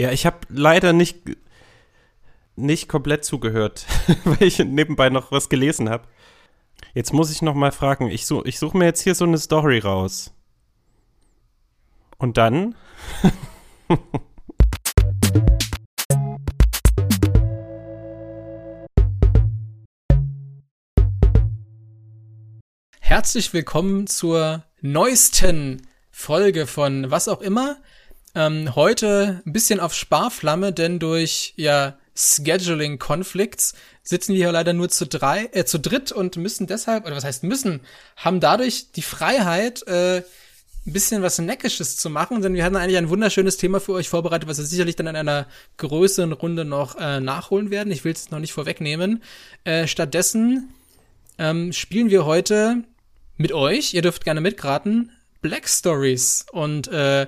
Ja, ich habe leider nicht, nicht komplett zugehört, weil ich nebenbei noch was gelesen habe. Jetzt muss ich noch mal fragen, ich, such, ich suche mir jetzt hier so eine Story raus. Und dann? Herzlich willkommen zur neuesten Folge von was auch immer. Ähm, heute ein bisschen auf Sparflamme, denn durch ja Scheduling Conflicts sitzen wir hier leider nur zu drei, äh, zu dritt und müssen deshalb, oder was heißt müssen, haben dadurch die Freiheit, äh, ein bisschen was Neckisches zu machen, denn wir hatten eigentlich ein wunderschönes Thema für euch vorbereitet, was wir sicherlich dann in einer größeren Runde noch äh, nachholen werden. Ich will es noch nicht vorwegnehmen. Äh, stattdessen ähm, spielen wir heute mit euch, ihr dürft gerne mitraten, Black Stories. Und äh,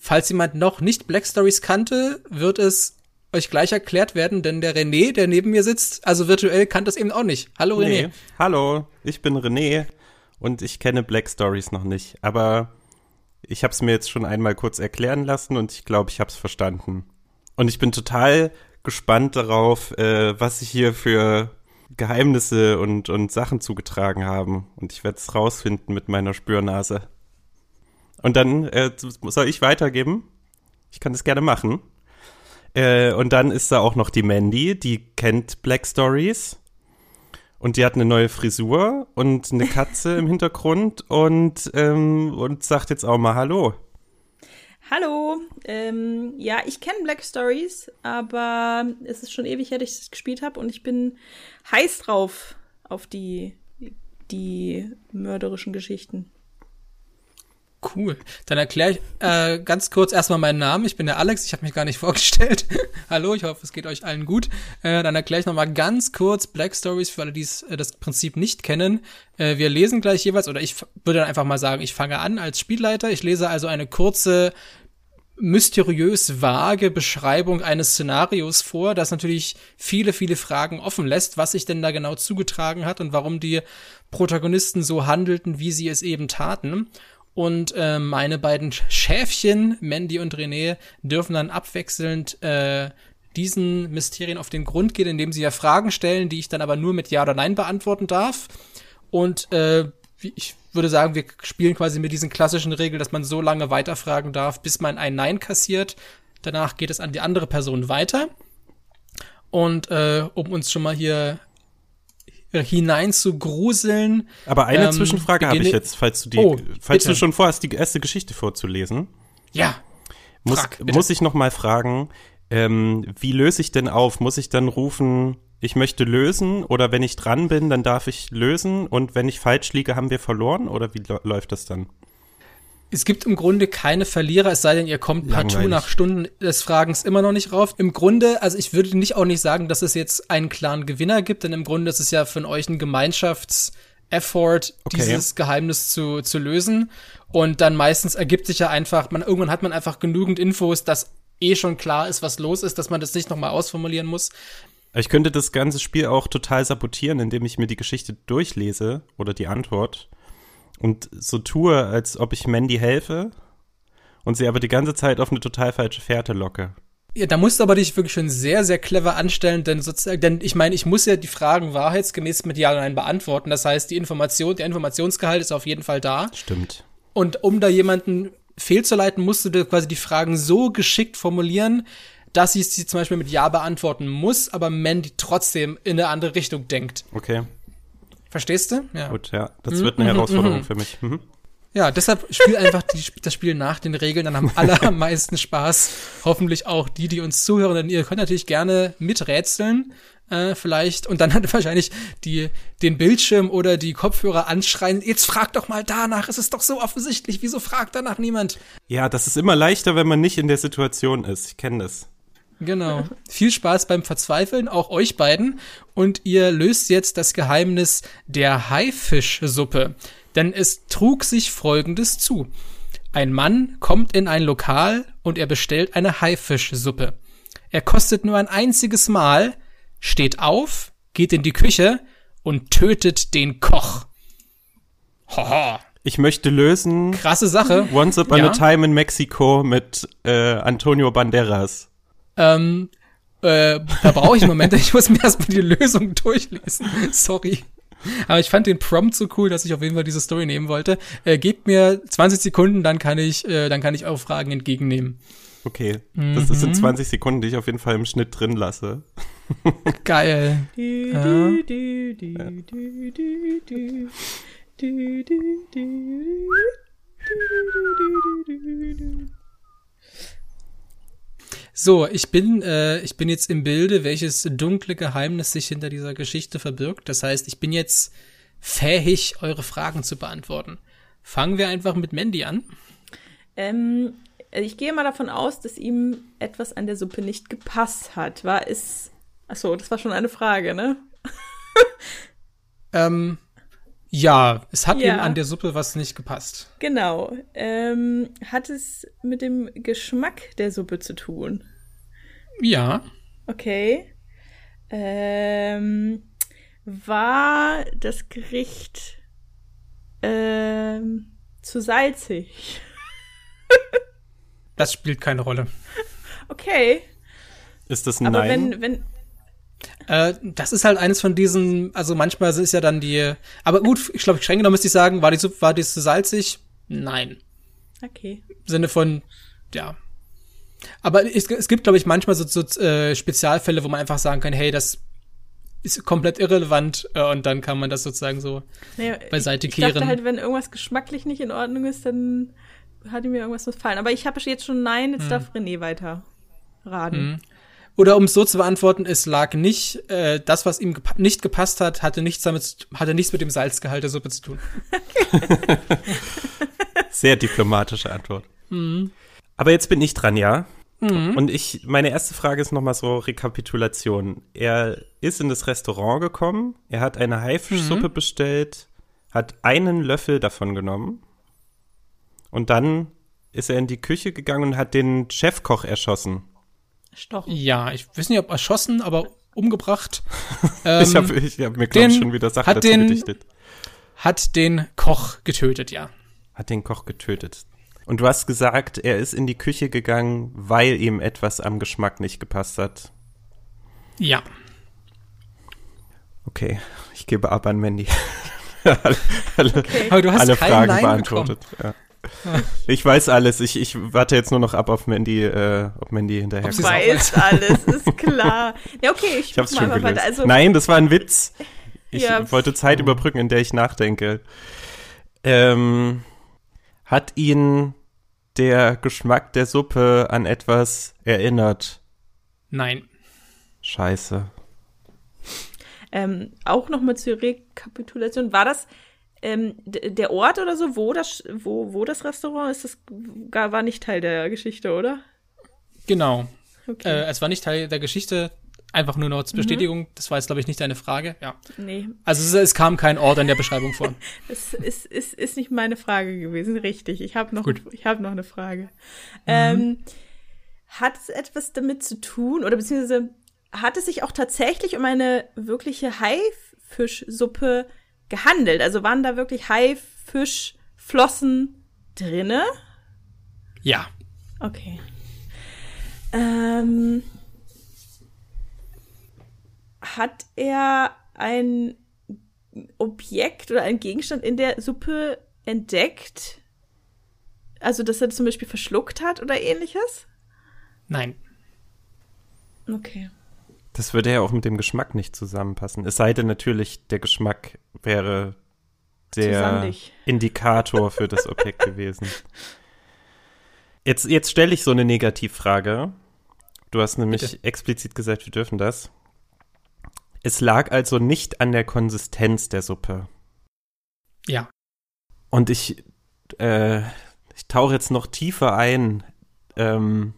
falls jemand noch nicht Black Stories kannte, wird es euch gleich erklärt werden, denn der René, der neben mir sitzt, also virtuell, kannte es eben auch nicht. Hallo René. Nee. Hallo, ich bin René und ich kenne Black Stories noch nicht, aber ich habe es mir jetzt schon einmal kurz erklären lassen und ich glaube, ich habe es verstanden. Und ich bin total gespannt darauf, äh, was ich hier für Geheimnisse und, und Sachen zugetragen haben. Und ich werde es rausfinden mit meiner Spürnase. Und dann äh, soll ich weitergeben. Ich kann das gerne machen. Äh, und dann ist da auch noch die Mandy, die kennt Black Stories. Und die hat eine neue Frisur und eine Katze im Hintergrund und, ähm, und sagt jetzt auch mal Hallo. Hallo, ähm, ja, ich kenne Black Stories, aber es ist schon ewig her, dass ich das gespielt habe und ich bin heiß drauf auf die, die mörderischen Geschichten. Cool. Dann erkläre ich äh, ganz kurz erstmal meinen Namen. Ich bin der Alex, ich habe mich gar nicht vorgestellt. Hallo, ich hoffe, es geht euch allen gut. Äh, dann erkläre ich nochmal ganz kurz Black Stories für alle, die äh, das Prinzip nicht kennen. Äh, wir lesen gleich jeweils, oder ich würde dann einfach mal sagen, ich fange an als Spielleiter. Ich lese also eine kurze mysteriös vage Beschreibung eines Szenarios vor, das natürlich viele, viele Fragen offen lässt, was sich denn da genau zugetragen hat und warum die Protagonisten so handelten, wie sie es eben taten. Und äh, meine beiden Schäfchen, Mandy und René, dürfen dann abwechselnd äh, diesen Mysterien auf den Grund gehen, indem sie ja Fragen stellen, die ich dann aber nur mit Ja oder Nein beantworten darf. Und äh, ich würde sagen, wir spielen quasi mit diesen klassischen Regeln, dass man so lange weiterfragen darf, bis man ein Nein kassiert. Danach geht es an die andere Person weiter. Und äh, um uns schon mal hier hinein zu gruseln. Aber eine ähm, Zwischenfrage habe ich jetzt, falls du die, oh, falls bitte. du schon vorhast, die erste Geschichte vorzulesen. Ja. Muss, Frag, muss ich noch mal fragen, ähm, wie löse ich denn auf? Muss ich dann rufen, ich möchte lösen oder wenn ich dran bin, dann darf ich lösen und wenn ich falsch liege, haben wir verloren oder wie läuft das dann? Es gibt im Grunde keine Verlierer, es sei denn, ihr kommt Langweilig. partout nach Stunden des Fragens immer noch nicht rauf. Im Grunde, also ich würde nicht auch nicht sagen, dass es jetzt einen klaren Gewinner gibt, denn im Grunde ist es ja von euch ein Gemeinschafts-Effort, okay. dieses Geheimnis zu, zu lösen. Und dann meistens ergibt sich ja einfach, man, irgendwann hat man einfach genügend Infos, dass eh schon klar ist, was los ist, dass man das nicht nochmal ausformulieren muss. Ich könnte das ganze Spiel auch total sabotieren, indem ich mir die Geschichte durchlese oder die Antwort und so tue, als ob ich Mandy helfe und sie aber die ganze Zeit auf eine total falsche Fährte locke. Ja, da musst du aber dich wirklich schon sehr, sehr clever anstellen, denn sozusagen, denn ich meine, ich muss ja die Fragen wahrheitsgemäß mit Ja oder Nein beantworten. Das heißt, die Information, der Informationsgehalt ist auf jeden Fall da. Stimmt. Und um da jemanden fehlzuleiten, musst du dir quasi die Fragen so geschickt formulieren, dass sie sie zum Beispiel mit Ja beantworten muss, aber Mandy trotzdem in eine andere Richtung denkt. Okay. Verstehst du? Ja. Gut, ja. Das mhm, wird eine Herausforderung mhm. für mich. Mhm. Ja, deshalb spiel einfach die, das Spiel nach den Regeln, dann haben alle am meisten Spaß. Hoffentlich auch die, die uns zuhören. Denn ihr könnt natürlich gerne miträtseln, äh, vielleicht, und dann hat wahrscheinlich die, den Bildschirm oder die Kopfhörer anschreien, jetzt frag doch mal danach, es ist doch so offensichtlich, wieso fragt danach niemand? Ja, das ist immer leichter, wenn man nicht in der Situation ist. Ich kenne das. Genau. Viel Spaß beim Verzweifeln, auch euch beiden. Und ihr löst jetzt das Geheimnis der Haifischsuppe. Denn es trug sich Folgendes zu. Ein Mann kommt in ein Lokal und er bestellt eine Haifischsuppe. Er kostet nur ein einziges Mal, steht auf, geht in die Küche und tötet den Koch. Haha. Ich möchte lösen. Krasse Sache. Once Upon ja. a Time in Mexico mit äh, Antonio Banderas. Ähm, äh, da brauche ich einen Moment, ich muss mir erstmal die Lösung durchlesen. Sorry. Aber ich fand den Prompt so cool, dass ich auf jeden Fall diese Story nehmen wollte. Äh, gebt mir 20 Sekunden, dann kann ich, äh, dann kann ich eure Fragen entgegennehmen. Okay, das Mhm. sind 20 Sekunden, die ich auf jeden Fall im Schnitt drin lasse. Geil. Ja. So, ich bin, äh, ich bin jetzt im Bilde, welches dunkle Geheimnis sich hinter dieser Geschichte verbirgt. Das heißt, ich bin jetzt fähig, eure Fragen zu beantworten. Fangen wir einfach mit Mandy an. Ähm, ich gehe mal davon aus, dass ihm etwas an der Suppe nicht gepasst hat. War es. Achso, das war schon eine Frage, ne? Ähm, ja, es hat Ja. ihm an der Suppe was nicht gepasst. Genau. Ähm, hat es mit dem Geschmack der Suppe zu tun? Ja, Okay. Ähm, war das Gericht ähm, zu salzig? das spielt keine Rolle. Okay. Ist das ein Aber Nein? wenn, wenn, Äh, das ist halt eines von diesen, also manchmal ist ja dann die, aber gut, ich glaube, streng genommen müsste ich sagen, war die Suppe, war die zu salzig? Nein. okay. Im Sinne von, ja. Aber es, es gibt, glaube ich, manchmal so, so äh, Spezialfälle, wo man einfach sagen kann, hey, das ist komplett irrelevant äh, und dann kann man das sozusagen so Nee, beiseite ich, ich dachte kehren. halt, wenn irgendwas geschmacklich nicht in Ordnung ist, dann hat mir irgendwas missfallen. Aber ich habe jetzt schon Nein, jetzt darf René weiter raten. Oder um es so zu beantworten, es lag nicht, äh, das, was ihm gepa nicht gepasst hat, hatte nichts damit, zu- hatte nichts mit dem Salzgehalt der Suppe zu tun. Sehr diplomatische Antwort. Mhm. Aber jetzt bin ich dran, ja? Und ich, meine erste Frage ist nochmal so Rekapitulation. Er ist in das Restaurant gekommen, er hat eine Haifischsuppe Mhm. bestellt, hat einen Löffel davon genommen und dann ist er in die Küche gegangen und hat den Chefkoch erschossen. Stoch. Ja, ich weiß nicht, ob erschossen, aber umgebracht. Ähm, ich habe ich hab mir, glaube ich, schon wieder Sachen dazu den- gedichtet. hat den Koch getötet, ja. Hat den Koch getötet. Und du hast gesagt, er ist in die Küche gegangen, weil ihm etwas am Geschmack nicht gepasst hat. Ja. Okay, ich gebe ab an Mandy. alle alle, Aber du hast alle Fragen Nein beantwortet. Ja. Ich weiß alles. Ich, ich warte jetzt nur noch ab auf Mandy, äh, ob Mandy hinterherkommt. auch Weiß alles, ist klar. Ja, okay, ich, Ich hab's schon mal gelöst. weiter. Also, Nein, das war ein Witz. Ich Ja. wollte Zeit überbrücken, in der ich nachdenke. Ähm, hat ihn der Geschmack der Suppe an etwas erinnert? Nein. Scheiße. ähm, auch nochmal zur Rekapitulation. War das ähm, der Ort oder so, wo das, wo, wo das Restaurant ist? Das gar, war nicht Teil der Geschichte, oder? Genau. Okay. Äh, es war nicht Teil der Geschichte, einfach nur noch zur Bestätigung. Das war jetzt, glaube ich, nicht deine Frage. Ja. nee, Also es, es kam kein Ort in der Beschreibung vor. das ist, ist, ist nicht meine Frage gewesen, richtig. Ich habe noch, Gut. ich hab noch eine Frage. Ähm, hat es etwas damit zu tun, oder beziehungsweise hat es sich auch tatsächlich um eine wirkliche Haifischsuppe gehandelt? Also waren da wirklich Haifischflossen drinne? Ja. Okay. Ähm, hat er ein Objekt oder ein Gegenstand in der Suppe entdeckt? Also, dass er das zum Beispiel verschluckt hat oder ähnliches? Nein. Okay. Das würde ja auch mit dem Geschmack nicht zusammenpassen. Es sei denn natürlich, der Geschmack wäre der. Indikator für das Objekt gewesen. Jetzt, jetzt stelle ich so eine Negativfrage. Du hast nämlich Bitte. explizit gesagt, wir dürfen das. Es lag also nicht an der Konsistenz der Suppe. Ja. Und ich, äh, ich tauche jetzt noch tiefer ein. Ähm,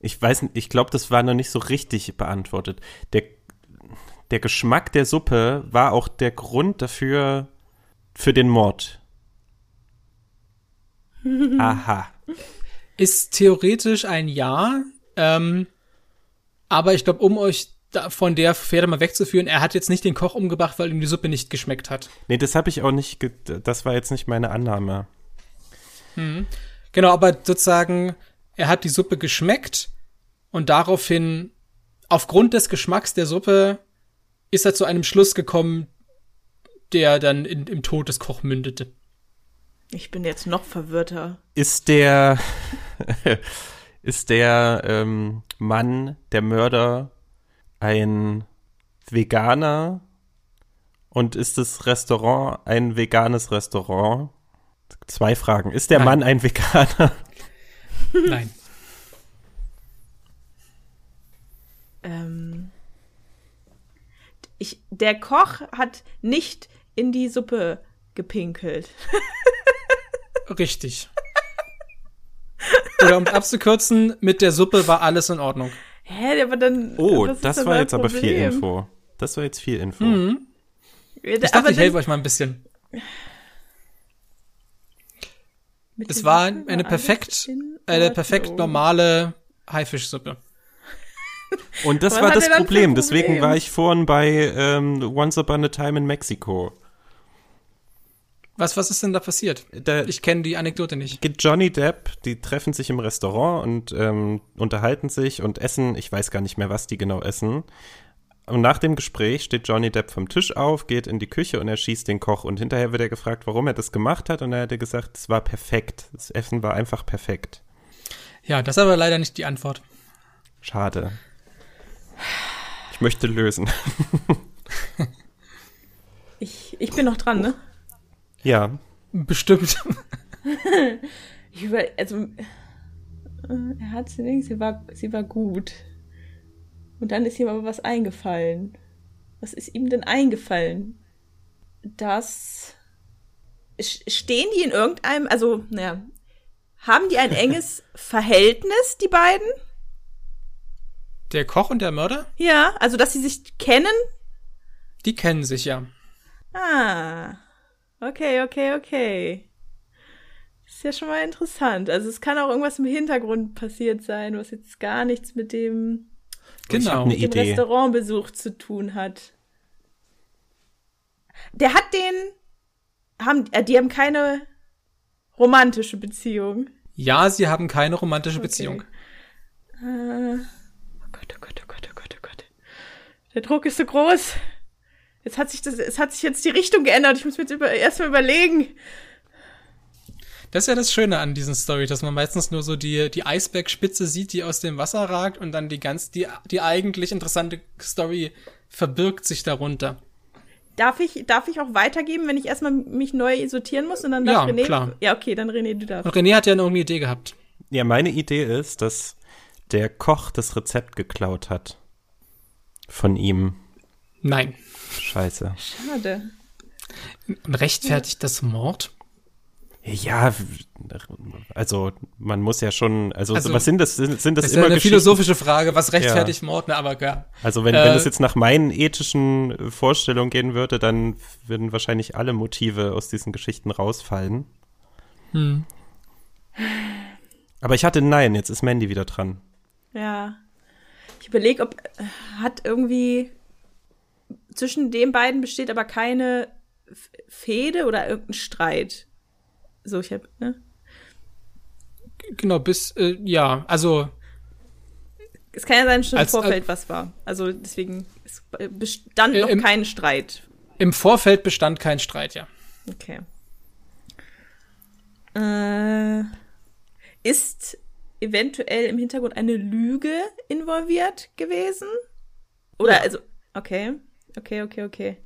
ich weiß nicht, ich glaube, das war noch nicht so richtig beantwortet. Der, der Geschmack der Suppe war auch der Grund dafür, für den Mord. Aha. Ist theoretisch ein Ja. Ähm, aber ich glaube, um euch von der Pferde mal wegzuführen, er hat jetzt nicht den Koch umgebracht, weil ihm die Suppe nicht geschmeckt hat. Nee, das habe ich auch nicht, ge das war jetzt nicht meine Annahme. Genau, aber sozusagen, er hat die Suppe geschmeckt Und daraufhin, aufgrund des Geschmacks der Suppe, ist er zu einem Schluss gekommen, der dann in, im Tod des Koch mündete. Ich bin jetzt noch verwirrter. Ist der, ist der ähm, Mann, der Mörder, ein Veganer? Und ist das Restaurant ein veganes Restaurant? Zwei Fragen. Ist der Nein. Mann ein Veganer? Nein. Ähm, ich, der Koch hat nicht in die Suppe gepinkelt. Richtig. Oder um abzukürzen, mit der Suppe war alles in Ordnung. Hä, aber dann. Oh, das war jetzt aber viel Problem? Info. Das war jetzt viel Info. Mhm. Ich aber dachte, ich dann- helfe euch mal ein bisschen. mit Es war eine perfekt, in eine perfekt normale Haifischsuppe. Und das Was war das ein Problem. Deswegen Problem? war ich vorhin bei ähm, Once Upon a Time in Mexico. Was, was ist denn da passiert? Da Ich kenne die Anekdote nicht. geht Johnny Depp, die treffen sich im Restaurant und ähm, unterhalten sich und essen, ich weiß gar nicht mehr, was die genau essen. Und nach dem Gespräch steht Johnny Depp vom Tisch auf, geht in die Küche und erschießt den Koch. Und hinterher wird er gefragt, warum er das gemacht hat. Und er hat er gesagt, es war perfekt. Das Essen war einfach perfekt. Ja, das ist aber leider nicht die Antwort. Schade. Ich möchte lösen. Ich, ich bin noch dran, ne? Ja. Bestimmt. Ich über, also, äh, er hat sie links, sie war, sie war gut. Und dann ist ihm aber was eingefallen. Was ist ihm denn eingefallen? Das, stehen die in irgendeinem, also, naja, haben die ein enges Verhältnis, die beiden? Der Koch und der Mörder, Ja, also, dass sie sich kennen? die kennen sich ja. Ah, okay, okay, okay. Ist ja schon mal interessant. Also es kann auch irgendwas im Hintergrund passiert sein, was jetzt gar nichts mit dem, Genau. mit dem Idee. Restaurantbesuch zu tun hat. Der hat den, haben, äh, die haben keine romantische Beziehung. Ja, sie haben keine romantische Okay. Beziehung. Äh, oh Gott, oh Gott, oh Gott, oh Gott, oh Gott. Der Druck ist so groß. Jetzt hat sich das, es hat sich jetzt die Richtung geändert. Ich muss mir jetzt über, erstmal überlegen. Das ist ja das Schöne an diesen Story, dass man meistens nur so die, die Eisbergspitze sieht, die aus dem Wasser ragt und dann die ganz, die, die eigentlich interessante Story verbirgt sich darunter. Darf ich, darf ich auch weitergeben, wenn ich erstmal mich neu sortieren muss und dann darf Ja, René? klar. Ja, okay, dann René, du darfst. Und René hat ja noch eine Idee gehabt. Ja, meine Idee ist, dass der Koch das Rezept geklaut hat. Von ihm. Nein. Scheiße. Schade. Und rechtfertigt das Mord? Ja, also man muss ja schon, also, Also, was sind das? Sind, sind das, Das ist immer ja eine philosophische Frage, was rechtfertigt Mord? Na, aber ja. Also wenn, Äh, wenn es jetzt nach meinen ethischen Vorstellungen gehen würde, dann würden wahrscheinlich alle Motive aus diesen Geschichten rausfallen. Hm. Aber ich hatte Nein, jetzt ist Mandy wieder dran. Ja. Ich überlege, ob hat irgendwie zwischen den beiden besteht aber keine Fehde oder irgendein Streit. So, ich hab, ne? Genau, bis, äh, ja, also, Es kann ja sein, schon im Als- Vorfeld was war. Also deswegen es bestand Äh, noch im- kein Streit. im Vorfeld bestand kein Streit, ja. Okay. Äh, ist eventuell im Hintergrund eine Lüge involviert gewesen? Oder Ja. also, okay, okay, okay, okay.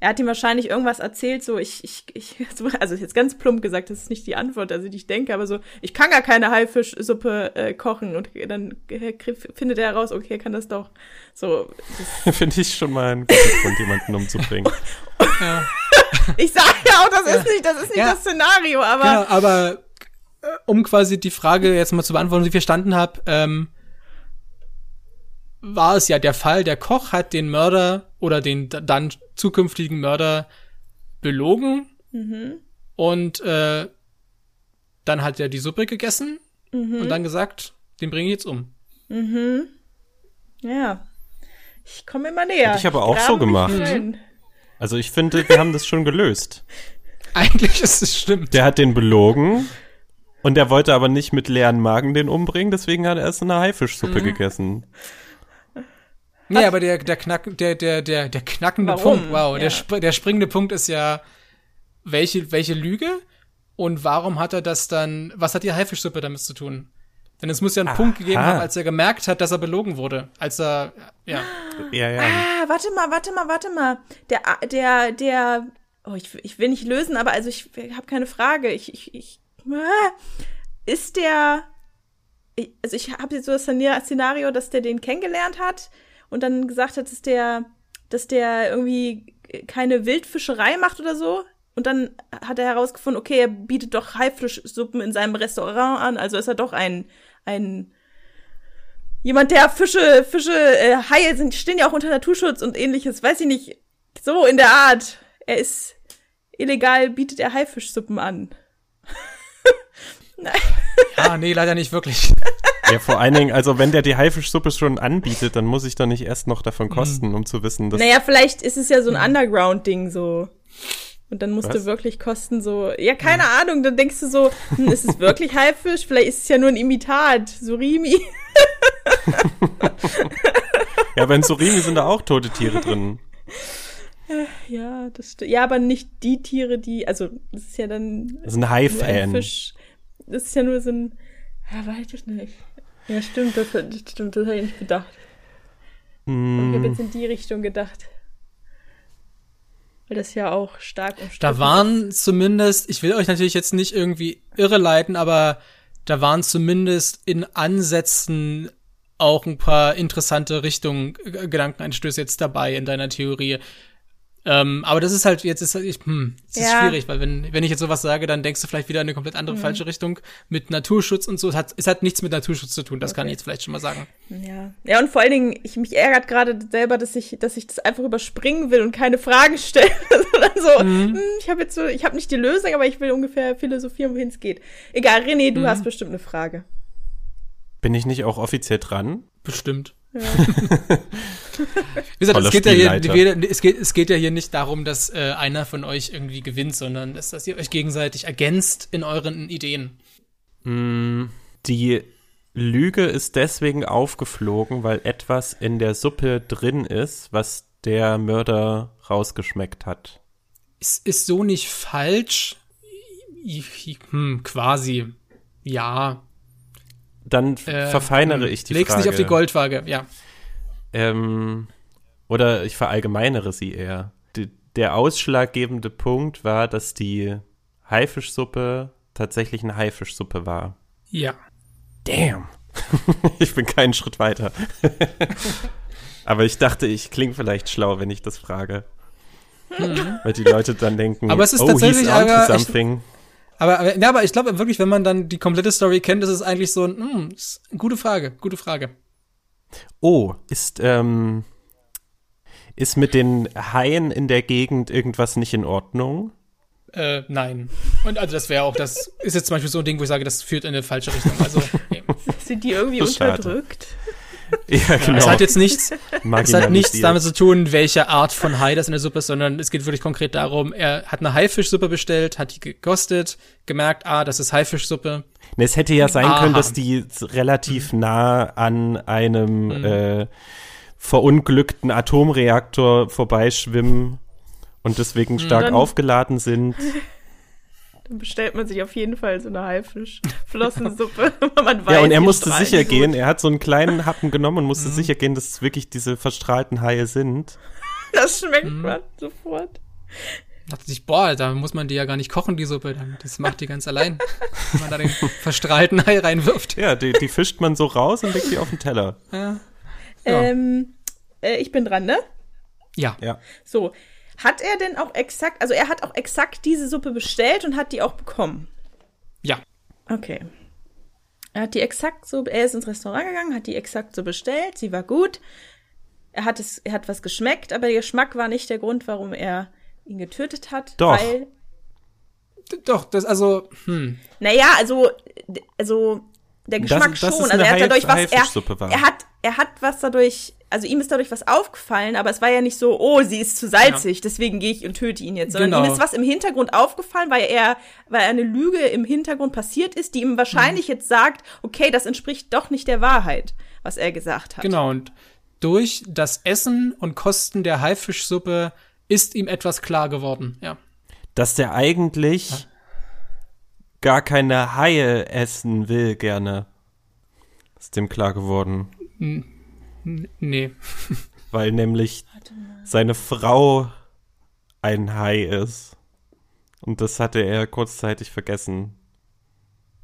Er hat ihm wahrscheinlich irgendwas erzählt, so ich, ich, ich, so, also jetzt ganz plump gesagt, das ist nicht die Antwort, also die ich denke, aber so, ich kann gar keine Haifischsuppe äh, kochen und dann äh, findet er heraus, okay, er kann das doch. So, Finde ich schon mal einen guten Grund, jemanden umzubringen. ja. ich sage ja auch, das ist nicht, das ist nicht Ja. das Szenario, aber Genau, aber äh, um quasi die Frage jetzt mal zu beantworten, die ich verstanden habe, ähm, war es ja der Fall, der Koch hat den Mörder oder den dann zukünftigen Mörder belogen mhm, und äh, dann hat er die Suppe gegessen mhm. und dann gesagt, den bringe ich jetzt um. Mhm. Ja. Ich komme immer näher. Hätte ich aber auch so gemacht. rein. Also ich finde, wir haben das schon gelöst. Eigentlich ist es stimmt. Der hat den belogen Und er wollte aber nicht mit leeren Magen den umbringen, deswegen hat er erst eine Haifischsuppe Mhm. gegessen. Nee, aber der, der, knack, der, der, der, der knackende Warum? Punkt, wow, Ja. der, der springende Punkt ist ja, welche, welche Lüge und warum hat er das dann, was hat die Haifischsuppe damit zu tun? Denn es muss ja einen Punkt gegeben Aha. haben, als er gemerkt hat, dass er belogen wurde. Als er, ja. Ja, ja. Ah, warte mal, warte mal, warte mal. Der, der, der, oh, ich, ich will nicht lösen, aber also ich habe keine Frage. Ich, ich, ich, ist der, ich, also ich habe jetzt so das Szenario, dass der den kennengelernt hat und dann gesagt hat, dass der, dass der irgendwie keine Wildfischerei macht oder so. Und dann hat er herausgefunden, okay, er bietet doch Haifischsuppen in seinem Restaurant an, also ist er doch ein, ein jemand, der Fische, Fische, äh, Haie sind, stehen ja auch unter Naturschutz und ähnliches, weiß ich nicht. So in der Art. Er ist illegal, bietet er Haifischsuppen an. Ah, nee, leider nicht wirklich. Ja, vor allen Dingen, also wenn der die Haifischsuppe schon anbietet, dann muss ich doch nicht erst noch davon Mhm. kosten, um zu wissen, dass. Naja, vielleicht ist es ja so ein Underground-Ding so. Und dann musst Was? du wirklich kosten so, ja, keine Ahnung, dann denkst du so, hm, ist es wirklich Haifisch? Vielleicht ist es ja nur ein Imitat, Surimi. Ja, aber in Surimi sind da auch tote Tiere drin. Ja, das stimmt. Ja, aber nicht die Tiere, die, also, das ist ja dann Das ist ein nur ein Hai-Fan. Fisch. Das ist ja nur so ein, ja, weiß ich nicht. Ja, stimmt, das, das stimmt, das habe ich nicht bedacht. Ich Mm, habe jetzt in die Richtung gedacht. Weil das ja auch stark und Da waren zumindest, ich will euch natürlich jetzt nicht irgendwie irreleiten, aber da waren zumindest in Ansätzen auch ein paar interessante Richtungen, Gedankenanstöße jetzt dabei in deiner Theorie. Ähm, aber das ist halt, jetzt ist halt, ich, hm, es ist Ja. schwierig, weil wenn, wenn ich jetzt sowas sage, dann denkst du vielleicht wieder in eine komplett andere falsche Richtung mit Naturschutz und so. Es hat, es hat nichts mit Naturschutz zu tun, das kann ich jetzt vielleicht schon mal sagen. Ja. Ja, und vor allen Dingen, ich mich ärgert gerade selber, dass ich, dass ich das einfach überspringen will und keine Fragen stelle. Sondern so, hm, ich habe jetzt so, ich habe nicht die Lösung, aber ich will ungefähr philosophieren, wohin es geht. Egal, René, du hast bestimmt eine Frage. bin ich nicht auch offiziell dran? Bestimmt. Wie gesagt, Toller es geht, ja hier, es, geht, es geht ja hier nicht darum, dass äh, einer von euch irgendwie gewinnt, sondern dass, dass ihr euch gegenseitig ergänzt in euren Ideen. Mm, Die Lüge ist deswegen aufgeflogen, weil etwas in der Suppe drin ist, was der Mörder rausgeschmeckt hat. Ist, ist so nicht falsch? Hm, quasi. Ja. Dann Äh, verfeinere ich die Leg's Frage. nicht auf die Goldwaage, ja. Ähm, oder ich verallgemeinere sie eher. Die, der ausschlaggebende Punkt war, dass die Haifischsuppe tatsächlich eine Haifischsuppe war. Ja. Damn. ich bin keinen Schritt weiter. Aber ich dachte, ich klinge vielleicht schlau, wenn ich das frage. Weil die Leute dann denken, Mhm. Aber es ist oh, tatsächlich he's onto something. Aber, aber, ja, aber ich glaube wirklich, wenn man dann die komplette Story kennt, ist es eigentlich so ein, hm, ist eine gute Frage, gute Frage. Oh, ist, ähm, ist mit den Haien in der Gegend irgendwas nicht in Ordnung? Äh, nein. Und also das wäre auch, das ist jetzt zum Beispiel so ein Ding, wo ich sage, das führt in eine falsche Richtung. Also, nee. Sind die irgendwie unterdrückt? Ja, genau. Es hat jetzt nichts, es hat nichts damit zu tun, welche Art von Hai das in der Suppe ist, sondern es geht wirklich konkret darum, er hat eine Haifischsuppe bestellt, hat die gekostet, gemerkt, ah, das ist Haifischsuppe. Ne, es hätte ja sein Aha. können, dass die relativ Mhm. nah an einem äh, verunglückten Atomreaktor vorbeischwimmen und deswegen stark Dann- aufgeladen sind. Dann bestellt man sich auf jeden Fall so eine Haifischflossensuppe. man weiß, ja, und er musste sicher gut. gehen. Er hat so einen kleinen Happen genommen und Mhm. musste sicher gehen, dass es wirklich diese verstrahlten Haie sind. Das schmeckt Mhm. man sofort. Dachte sich, boah, da muss man die ja gar nicht kochen, die Suppe, das macht die ganz allein, wenn man da den verstrahlten Hai reinwirft. Ja, die, die fischt man so raus und legt die auf den Teller. Ja. Ja. Ähm, äh, ich bin dran, ne? ja. Ja. So. Hat er denn auch exakt, also er hat auch exakt diese Suppe bestellt und hat die auch bekommen? Ja. Okay. Er hat die exakt so, er ist ins Restaurant gegangen, hat die exakt so bestellt, sie war gut. Er hat es, er hat was geschmeckt, aber der Geschmack war nicht der Grund, warum er ihn getötet hat. Doch. Weil, Doch, das, also, hm. naja, also, also, der Das- Geschmack dass es schon. Also er hat dadurch was, er, er hat, er hat was dadurch also ihm ist dadurch was aufgefallen, aber es war ja nicht so, oh, sie ist zu salzig, deswegen gehe ich und töte ihn jetzt, sondern Genau. ihm ist was im Hintergrund aufgefallen, weil er, weil eine Lüge im Hintergrund passiert ist, die ihm wahrscheinlich jetzt sagt, okay, das entspricht doch nicht der Wahrheit, was er gesagt hat. Genau, und durch das Essen und Kosten der Haifischsuppe ist ihm etwas klar geworden. Ja. Dass der eigentlich gar keine Haie essen will, gerne. Ist dem klar geworden. N nee. Weil nämlich seine Frau ein Hai ist. Und das hatte er kurzzeitig vergessen.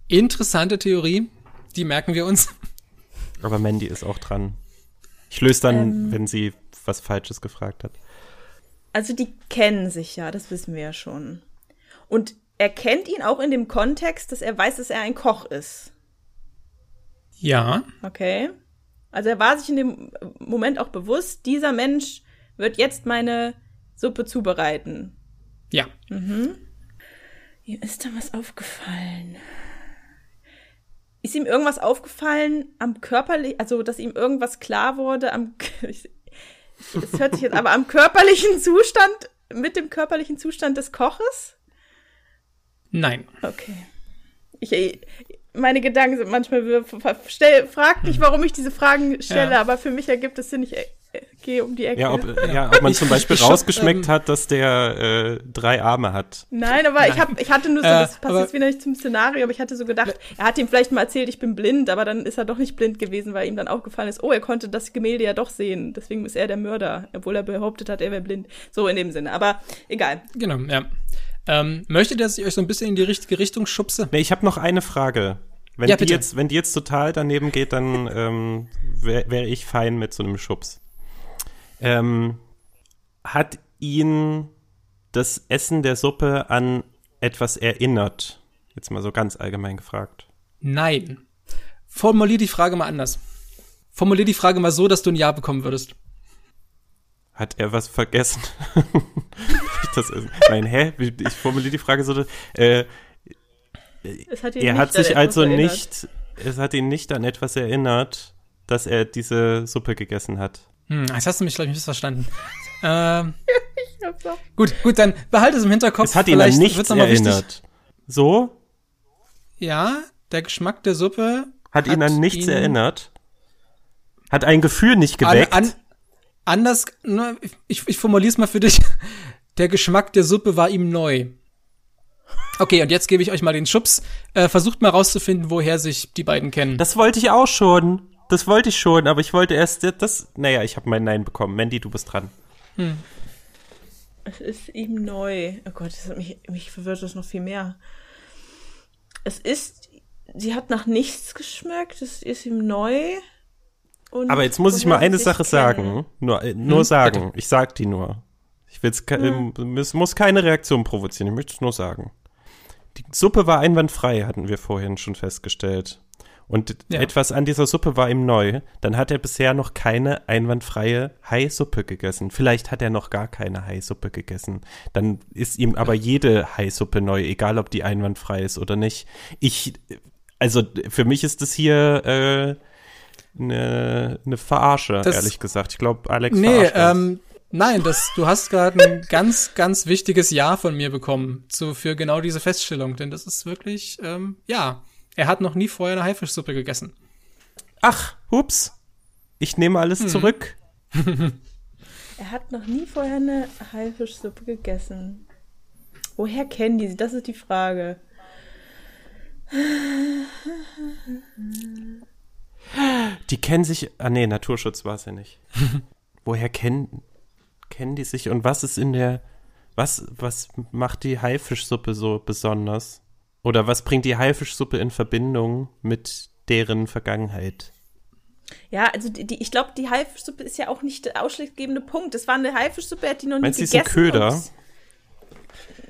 Interessante Theorie. Die merken wir uns. Aber Mandy ist auch dran. Ich löse dann, Ähm. wenn sie was Falsches gefragt hat. Also die kennen sich ja, das wissen wir ja schon. Und er kennt ihn auch in dem Kontext, dass er weiß, dass er ein Koch ist. Ja. Okay. Also er war sich in dem Moment auch bewusst, dieser Mensch wird jetzt meine Suppe zubereiten. Ja. Ihm ist da was aufgefallen. Ist ihm irgendwas aufgefallen am körperlichen, also dass ihm irgendwas klar wurde am, es hört sich jetzt aber am körperlichen Zustand, mit dem körperlichen Zustand des Koches? Nein. Okay. Ich, meine Gedanken sind manchmal, stell, frag dich, warum ich diese Fragen stelle, Ja. aber für mich ergibt es Sinn, ich äh, gehe um die Ecke. Ja, ob, ja, ob man zum Beispiel ich- ich- rausgeschmeckt ähm, hat, dass der äh, drei Arme hat. Nein, aber ich, hab, ich hatte nur so, Äh, das passt aber- jetzt wieder nicht zum Szenario, aber ich hatte so gedacht, er hat ihm vielleicht mal erzählt, ich bin blind, aber dann ist er doch nicht blind gewesen, weil ihm dann aufgefallen ist, oh, er konnte das Gemälde ja doch sehen. Deswegen ist er der Mörder, obwohl er behauptet hat, er wäre blind. So in dem Sinne. Aber egal. Genau, ja. Ähm, möchtet ihr, dass ich euch so ein bisschen in die richtige Richtung schubse? Nee, ich habe noch eine Frage. Wenn, Ja, die bitte. jetzt, wenn die jetzt total daneben geht, dann ähm, wäre wär ich fein mit so einem Schubs. Ähm, hat ihn das Essen der Suppe an etwas erinnert? Jetzt mal so ganz allgemein gefragt. Nein. Formulier die Frage mal anders. Formulier die Frage mal so, dass du ein Ja bekommen würdest. Hat er was vergessen? ich das, nein, hä? Wie- Ich formuliere die Frage so. Äh, Es hat ihn er hat an sich also erinnert. nicht, es hat ihn nicht an etwas erinnert, dass er diese Suppe gegessen hat. Hm, jetzt hast du mich, glaube ich, missverstanden. ähm, Ich hab's auch- gut, gut, dann behalte es im Hinterkopf. Es hat ihn an nichts erinnert. Wichtig. So? Ja, der Geschmack der Suppe Hat, ihn an nichts ihn erinnert? Hat ein Gefühl nicht An, geweckt? an, anders, ne, ich, ich formuliere es mal für dich. Der Geschmack der Suppe war ihm neu. Okay, und jetzt gebe ich euch mal den Schubs. Äh, versucht mal rauszufinden, woher sich die beiden kennen. das wollte ich auch schon. Das wollte ich schon, aber ich wollte erst das. Naja, ich habe mein Nein bekommen. Mandy, du bist dran. Es ist ihm neu. Oh Gott, das hat mich, mich verwirrt das noch viel mehr. Es ist, sie hat nach nichts geschmeckt, es ist ihm neu. Und Aber jetzt muss ich mal eine Sache kennen. sagen. Nur, äh, nur Hm, sagen. Ich sag die nur. Ich will's, ähm, es muss keine Reaktion provozieren. Ich möchte es nur sagen. Die Suppe war einwandfrei, hatten wir vorhin schon festgestellt. Und Ja. etwas an dieser Suppe war ihm neu. Dann hat er bisher noch keine einwandfreie Haisuppe gegessen. Vielleicht hat er noch gar keine Haisuppe gegessen. Dann ist ihm aber jede Haisuppe neu, egal ob die einwandfrei ist oder nicht. Ich, also für mich ist das hier äh, eine ne Verarsche, Das- ehrlich gesagt. Ich glaube, Alex nee, verarscht ähm, nein, das, du hast gerade ein ganz, ganz wichtiges Ja von mir bekommen zu, für genau diese Feststellung. Denn das ist wirklich, ähm, ja, er hat noch nie vorher eine Haifischsuppe gegessen. Ach, hups. Ich nehme alles zurück. Er hat noch nie vorher eine Haifischsuppe gegessen. Woher kennen die sie? Das ist die Frage. Die kennen sich. Ah nee, Naturschutz war es ja nicht. Woher kennen, kennen die sich und was ist in der. Was, was macht die Haifischsuppe so besonders? Oder was bringt die Haifischsuppe in Verbindung mit deren Vergangenheit? Ja, also die, die, ich glaube, die Haifischsuppe ist ja auch nicht der ausschlaggebende Punkt. Es war eine Haifischsuppe, er hat die noch nie Meinst du, ist gegessen. ein Köder? und-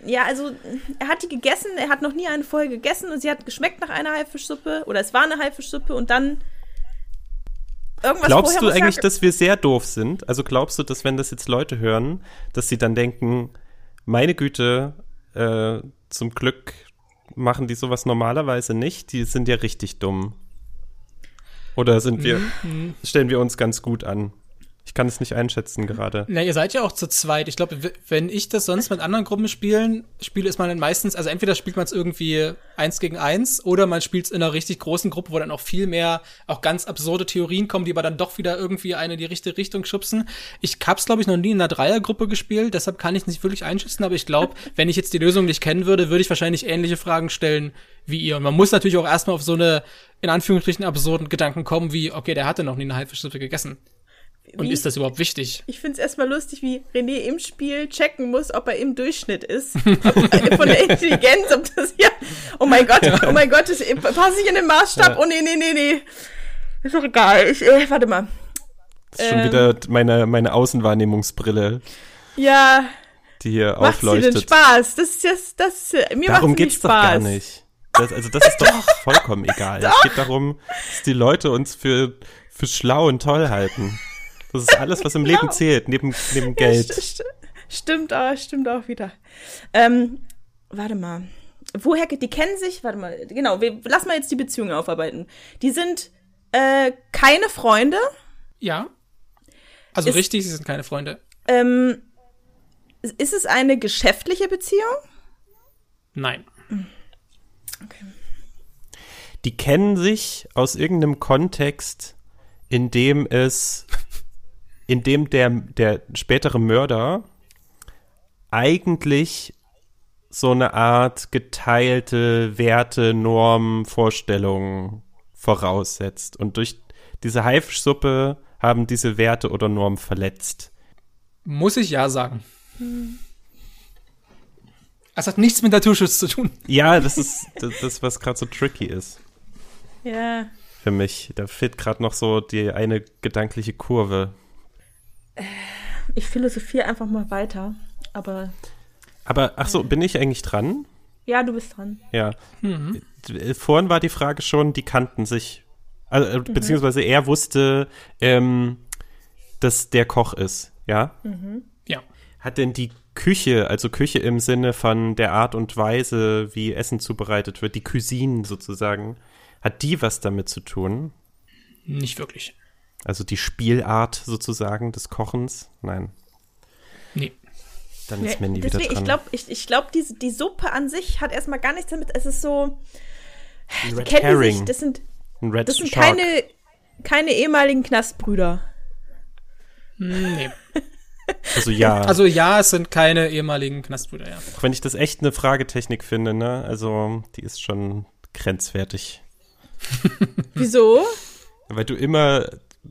Ja, also er hat die gegessen, er hat noch nie eine vorher gegessen und sie hat geschmeckt nach einer Haifischsuppe oder es war eine Haifischsuppe und dann irgendwas Glaubst du eigentlich, dass wir sehr doof sind? Also glaubst du, dass wenn das jetzt Leute hören, dass sie dann denken, meine Güte, äh, zum Glück machen die sowas normalerweise nicht, die sind ja richtig dumm. Oder sind wir, Mhm, stellen wir uns ganz gut an? Ich kann es nicht einschätzen gerade. Na, ihr seid ja auch zu zweit. Ich glaube, wenn ich das sonst mit anderen Gruppen spielen, spiele, ist man dann meistens, also entweder spielt man es irgendwie eins gegen eins oder man spielt es in einer richtig großen Gruppe, wo dann auch viel mehr, auch ganz absurde Theorien kommen, die aber dann doch wieder irgendwie eine in die richtige Richtung schubsen. Ich hab's, glaube ich, noch nie in einer Dreiergruppe gespielt, deshalb kann ich nicht wirklich einschätzen, aber ich glaube, wenn ich jetzt die Lösung nicht kennen würde, würde ich wahrscheinlich ähnliche Fragen stellen wie ihr. Und man muss natürlich auch erstmal auf so eine, in Anführungsstrichen, absurden Gedanken kommen, wie, okay, der hatte noch nie eine Haifischsuppe gegessen. Und Wie- ist das überhaupt wichtig? Ich finde es erstmal lustig, wie René im Spiel checken muss, ob er im Durchschnitt ist. Von der Intelligenz, ob das ja. Oh mein Gott, oh mein Gott, das passe ich in den Maßstab. Oh nee, nee, nee, nee. Ist doch egal. Ich, äh, warte mal. Das ist schon Ähm. wieder meine, meine Außenwahrnehmungsbrille, Ja, die hier macht sie denn aufleuchtet. Spaß? Das ist das, das, äh, mir Darum macht's geht's nicht doch Spaß. gar nicht. Das, also das ist doch vollkommen egal. Es geht darum, dass die Leute uns für, für schlau und toll halten. Das ist alles, was im Genau. Leben zählt, neben, neben Ja, Geld. st st stimmt auch, stimmt auch wieder. Ähm, warte mal. Woher, die kennen sich, warte mal, genau, wir, lass mal jetzt die Beziehungen aufarbeiten. Die sind äh, keine Freunde. Ja. Also Ist- richtig, sie sind keine Freunde. Ähm, ist es eine geschäftliche Beziehung? Nein. Die kennen sich aus irgendeinem Kontext, in dem es, in dem der, der spätere Mörder eigentlich so eine Art geteilte Werte, Normen, Vorstellungen voraussetzt. Und durch diese Haifischsuppe haben diese Werte oder Normen verletzt. Muss ich ja sagen. Es hat nichts mit Naturschutz zu tun. Ja, das ist das, das was gerade so tricky ist Ja. für mich. Da fehlt gerade noch so die eine gedankliche Kurve. Ich philosophiere einfach mal weiter. Aber Aber, ach so, bin ich eigentlich dran? ja, du bist dran. Ja. D- Vorhin war die Frage schon, die kannten sich. Also, äh, beziehungsweise er wusste, ähm, dass der Koch ist, ja? Ja. Hat denn die Küche, also Küche im Sinne von der Art und Weise, wie Essen zubereitet wird, die Cuisine sozusagen, hat die was damit zu tun? Nicht wirklich. Also die Spielart sozusagen des Kochens? Nein, Nee. dann ist Nee, Mandy wieder deswegen, dran. ich glaube, ich, ich glaub, die, die Suppe an sich hat erstmal gar nichts damit. Es ist so. Red Kennen die Herring, sich? Das sind, das sind Shark. keine, keine ehemaligen Knastbrüder. Nee. Also ja. Also ja, es sind keine ehemaligen Knastbrüder, ja. Auch wenn ich das echt eine Fragetechnik finde, ne? Also, die ist schon grenzwertig. Wieso? Weil du immer,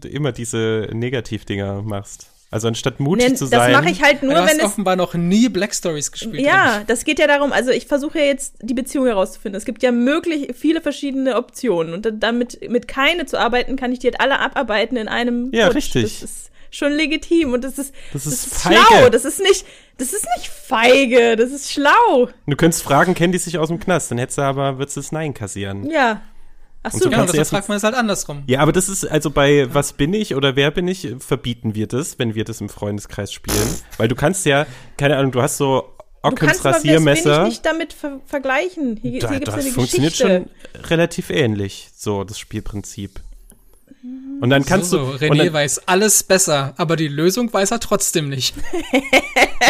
immer diese Negativdinger machst. Also anstatt mutig Nee, zu das sein. mache ich halt nur, du hast wenn es. offenbar noch nie Black Stories gespielt. Ja, das geht ja darum, also ich versuche ja jetzt die Beziehung herauszufinden. Es gibt ja möglich viele verschiedene Optionen und da- damit mit keine zu arbeiten, kann ich die halt alle abarbeiten in einem Ja, Rutsch. richtig. Das ist schon legitim und das ist Das ist das ist feige. schlau. Das ist nicht das ist nicht feige, das ist schlau. Du könntest fragen, kennen die sich aus dem Knast? Dann hättest du aber, würdest du das Nein kassieren. Ja. Ach so, Ja, und deshalb erst- fragt man es halt andersrum. Ja, aber das ist, also bei Was bin ich oder Wer bin ich, verbieten wir das, wenn wir das im Freundeskreis spielen. Weil du kannst ja, keine Ahnung, du hast so kannst aber das Rasiermesser. nicht damit ver vergleichen. Hier, Da, hier gibt's das eine funktioniert Geschichte. schon relativ ähnlich, so das Spielprinzip. Und dann kannst so, so, du, und René dann, weiß alles besser, aber die Lösung weiß er trotzdem nicht.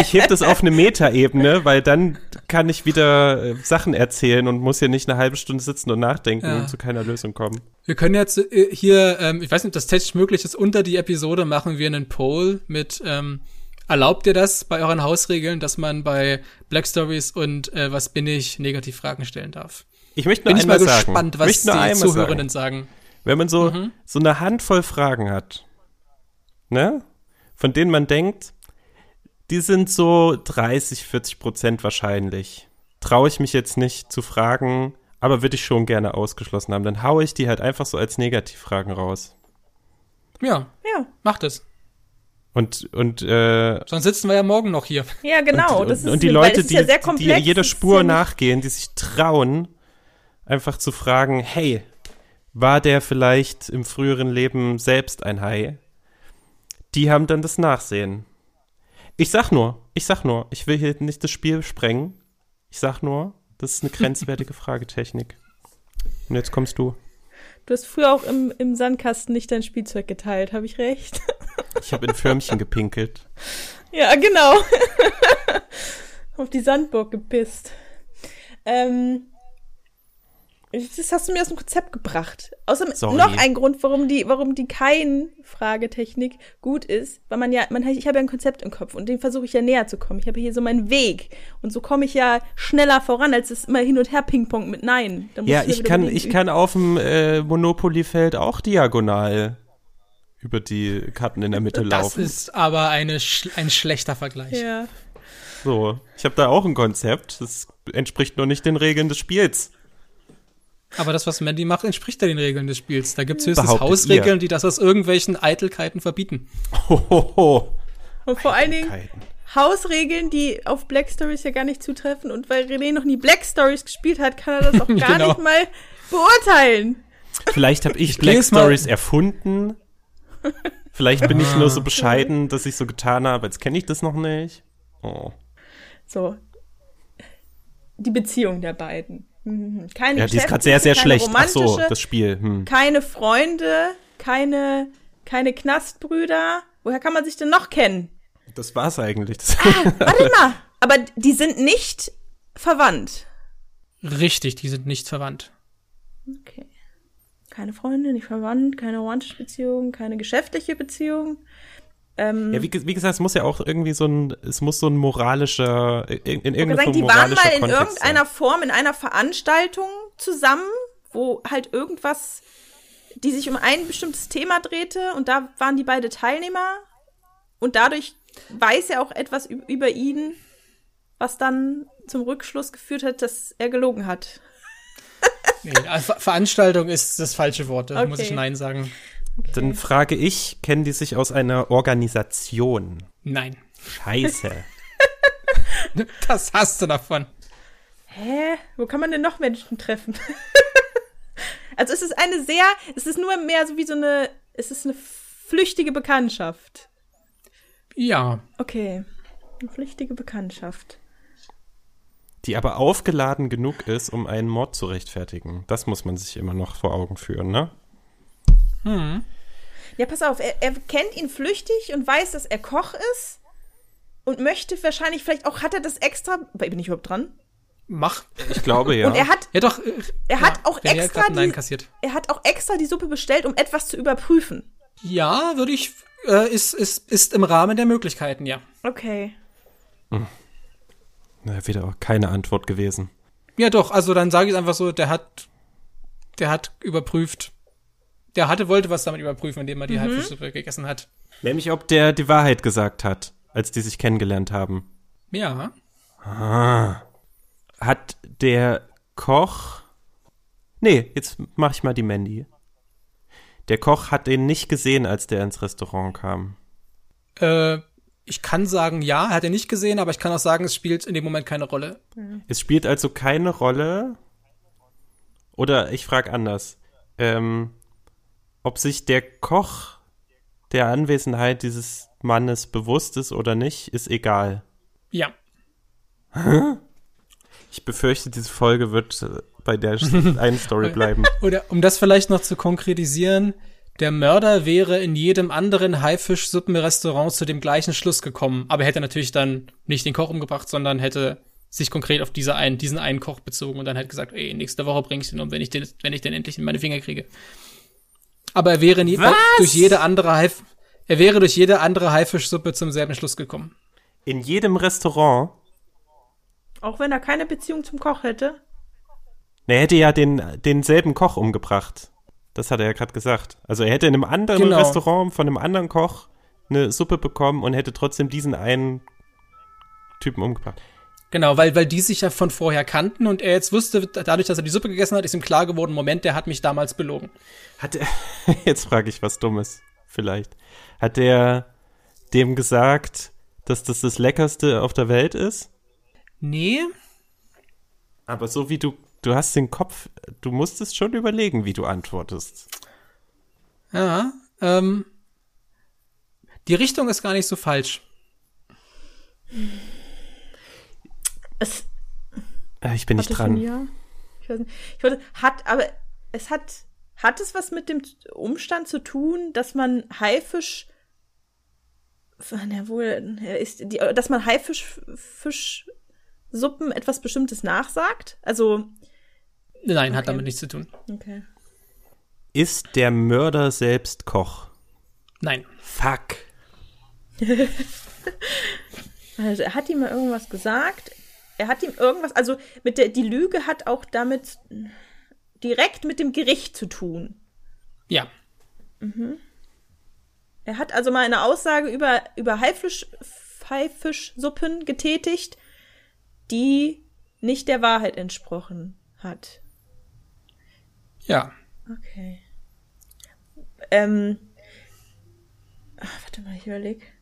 ich heb das auf eine Metaebene, weil dann kann ich wieder äh, Sachen erzählen und muss hier nicht eine halbe Stunde sitzen und nachdenken Ja. und zu keiner Lösung kommen. Wir können jetzt äh, hier, ähm, ich weiß nicht, ob das technisch möglich ist, unter die Episode machen wir einen Poll mit, ähm, erlaubt ihr das bei euren Hausregeln, dass man bei Black Stories und äh, was bin ich Negativfragen stellen darf? Ich möchte nur Bin ich mal einmal sagen, gespannt, ich was die einmal Zuhörenden sagen. sagen. Wenn man so, Mhm. so eine Handvoll Fragen hat, ne? Von denen man denkt, die sind so 30, 40 Prozent wahrscheinlich. Traue ich mich jetzt nicht zu fragen, aber würde ich schon gerne ausgeschlossen haben. Dann haue ich die halt einfach so als Negativfragen raus. Ja, Ja, macht es. Und, und, äh, Sonst sitzen wir ja morgen noch hier. ja, genau. und, das ist, und die weil Leute, die, ja sehr die jeder Spur nachgehen, die sich trauen, einfach zu fragen, hey, war der vielleicht im früheren Leben selbst ein Hai? Die haben dann das Nachsehen. Ich sag nur, ich sag nur, ich will hier nicht das Spiel sprengen. Ich sag nur, das ist eine grenzwertige Fragetechnik. Und jetzt kommst du. Du hast früher auch im, im Sandkasten nicht dein Spielzeug geteilt, habe ich recht? Ich habe in Förmchen gepinkelt. Ja, genau. Auf die Sandburg gepisst. Ähm, das hast du mir aus dem Konzept gebracht. Außerdem Sorry. noch ein Grund, warum die, warum die kein Fragetechnik gut ist, weil man ja, man, ich habe ja ein Konzept im Kopf und dem versuche ich ja näher zu kommen. Ich habe hier so meinen Weg und so komme ich ja schneller voran, als es immer hin und her Ping-Pong mit Nein. Ja, ich kann, ich kann auf dem äh, Monopoly-Feld auch diagonal über die Karten in der Mitte Das laufen. ist aber eine, sch ein schlechter Vergleich. Ja. So, ich habe da auch ein Konzept. Das entspricht nur nicht den Regeln des Spiels. Aber das, was Mandy macht, entspricht ja den Regeln des Spiels. Da gibt es höchstens Behauptet Hausregeln, ihr. die das aus irgendwelchen Eitelkeiten verbieten. Hohoho. Und vor allen Dingen. Hausregeln, die auf Black Stories ja gar nicht zutreffen. Und weil René noch nie Black Stories gespielt hat, kann er das auch gar Genau. nicht mal beurteilen. Vielleicht habe ich Black Stories erfunden. Vielleicht bin ich nur so bescheiden, dass ich so getan habe, als kenne ich das noch nicht. Oh. So. Die Beziehung der beiden. Mhm. Keine Ja, die ist gerade sehr, sehr schlecht. Ach so, das Spiel. Hm. keine Freunde, keine, keine Knastbrüder. Woher kann man sich denn noch kennen? Das war's eigentlich. Das Warte mal. Aber die sind nicht verwandt. Richtig, die sind nicht verwandt. Okay. Keine Freunde, nicht verwandt, keine romantische Beziehung, keine geschäftliche Beziehung. Ähm, ja, wie, wie gesagt, es muss ja auch irgendwie so ein, es muss so ein moralischer, in, in Ich würde irgendeiner sagen, Form die waren mal in Kontext irgendeiner sein. Form, in einer Veranstaltung zusammen, wo halt irgendwas, die sich um ein bestimmtes Thema drehte und da waren die beide Teilnehmer und dadurch weiß er auch etwas üb- über ihn, was dann zum Rückschluss geführt hat, dass er gelogen hat. Nee, also Ver Veranstaltung ist das falsche Wort, da muss Okay. ich Nein sagen. Dann frage ich, kennen die sich aus einer Organisation? Nein. Scheiße. Das hast du davon. Hä? Wo kann man denn noch Menschen treffen? also es ist eine sehr, es ist nur mehr so wie so eine, es ist eine flüchtige Bekanntschaft. Ja. Okay. Eine flüchtige Bekanntschaft. die aber aufgeladen genug ist, um einen Mord zu rechtfertigen. Das muss man sich immer noch vor Augen führen, ne? Ja, pass auf, er, er kennt ihn flüchtig und weiß, dass er Koch ist und möchte wahrscheinlich vielleicht auch, hat er das extra, bin ich überhaupt dran? Mach. Ich glaube ja. Und er hat, Ja, doch. äh, er hat auch extra Nein die, kassiert. er hat auch extra die Suppe bestellt, um etwas zu überprüfen. Ja, würde ich. Äh, ist, ist, ist im Rahmen der Möglichkeiten, ja. Okay. Na, wieder auch keine Antwort gewesen. Ja, doch, also dann sage ich einfach so, der hat, der hat überprüft. Der hatte, wollte was damit überprüfen, indem er die Halbfischsuppe gegessen hat. Nämlich, ob der die Wahrheit gesagt hat, als die sich kennengelernt haben. Ja. Hat der Koch. Nee, jetzt mach ich mal die Mandy. Der Koch hat den nicht gesehen, als der ins Restaurant kam. Äh, ich kann sagen, ja, hat er nicht gesehen, aber ich kann auch sagen, es spielt in dem Moment keine Rolle. Es spielt also keine Rolle. Oder ich frage anders. Ähm, ob sich der Koch der Anwesenheit dieses Mannes bewusst ist oder nicht, ist egal. Ja. Ich befürchte, diese Folge wird äh, bei der einen Story bleiben. Oder um das vielleicht noch zu konkretisieren, der Mörder wäre in jedem anderen Haifischsuppenrestaurant zu dem gleichen Schluss gekommen, aber hätte natürlich dann nicht den Koch umgebracht, sondern hätte sich konkret auf diese einen, diesen einen Koch bezogen und dann halt gesagt, ey, nächste Woche bringe ich den um, wenn ich den, wenn ich den endlich in meine Finger kriege. Aber er wäre nie, Was? durch jede andere Haif, er wäre durch jede andere Haifischsuppe zum selben Schluss gekommen. In jedem Restaurant, Auch wenn er keine Beziehung zum Koch hätte. er hätte ja den, denselben Koch umgebracht. Das hat er ja gerade gesagt. Also er hätte in einem anderen Genau. Restaurant von einem anderen Koch eine Suppe bekommen und hätte trotzdem diesen einen Typen umgebracht. Genau, weil, weil die sich ja von vorher kannten und er jetzt wusste, dadurch, dass er die Suppe gegessen hat, ist ihm klar geworden, Moment, der hat mich damals belogen. Hat er, jetzt frage ich was Dummes, vielleicht. Hat er dem gesagt, dass das das Leckerste auf der Welt ist? Nee, Aber so wie du, du hast den Kopf, du musstest schon überlegen, wie du antwortest. Ja, ähm, die Richtung ist gar nicht so falsch. Es Äh, Ich bin nicht Hat dran. ja? Ich weiß nicht. Ich wollte, hat, aber es hat, hat es was mit dem Umstand zu tun, dass man Haifisch Na wohl, ist die, dass man Haifischsuppen etwas Bestimmtes nachsagt? Also. Nein, hat Okay. damit nichts zu tun. Okay. Ist der Mörder selbst Koch? Nein. Fuck. Also er hat ihm mal irgendwas gesagt. Er hat ihm irgendwas, also mit der, die Lüge hat auch damit direkt mit dem Gericht zu tun. Ja. Er hat also mal eine Aussage über, über Haifisch, Haifischsuppen getätigt, die nicht der Wahrheit entsprochen hat. Ja. Okay. Ähm. Ach, warte mal, ich überleg.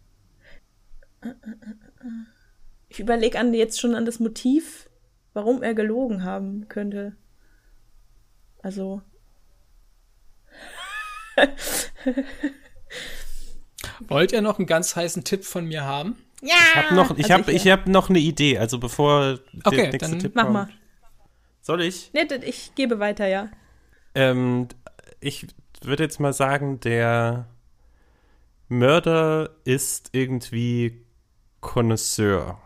Ich überlege an jetzt schon an das Motiv, warum er gelogen haben könnte. Also. Wollt ihr noch einen ganz heißen Tipp von mir haben? Ja! Ich habe noch, ich also hab, ich hab noch eine Idee. Also bevor Okay, der nächste dann Tipp Mach kommt. mal. Soll ich? Nee, ich gebe weiter, ja. Ähm, ich würde jetzt mal sagen, der Mörder ist irgendwie Connoisseur.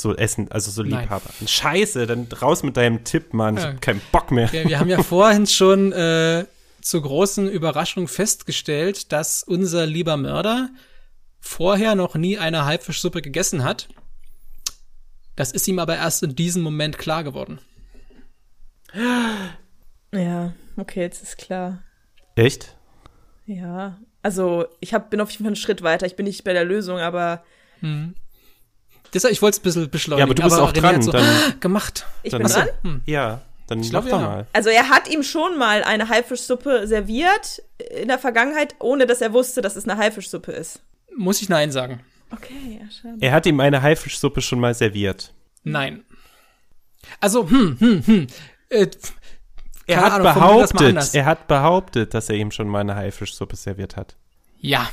So Essen, also so Nein. Liebhaber. Scheiße, dann raus mit deinem Tipp, Mann. Ich Ja. hab keinen Bock mehr. Wir, wir haben ja vorhin schon äh, zur großen Überraschung festgestellt, dass unser lieber Mörder vorher noch nie eine Haifischsuppe gegessen hat. Das ist ihm aber erst in diesem Moment klar geworden. Ja, okay, jetzt ist klar. Echt? Ja. Also, ich hab, bin auf jeden Fall einen Schritt weiter. Ich bin nicht bei der Lösung, aber Deshalb, ich wollte es ein bisschen beschleunigen. Ja, aber du bist auch René dran, so, dann- gemacht. ich Dann- bin dran. Hm. Ja, dann Ich mach glaub, doch ja. mal. Also er hat ihm schon mal eine Haifischsuppe serviert in der Vergangenheit, ohne dass er wusste, dass es eine Haifischsuppe ist. Muss ich Nein sagen? Okay, ja, schade. Er hat ihm eine Haifischsuppe schon mal serviert. Nein. Also, hm, hm, hm. Äh, Er hat Ahnung, behauptet, er hat behauptet, dass er ihm schon mal eine Haifischsuppe serviert hat. ja.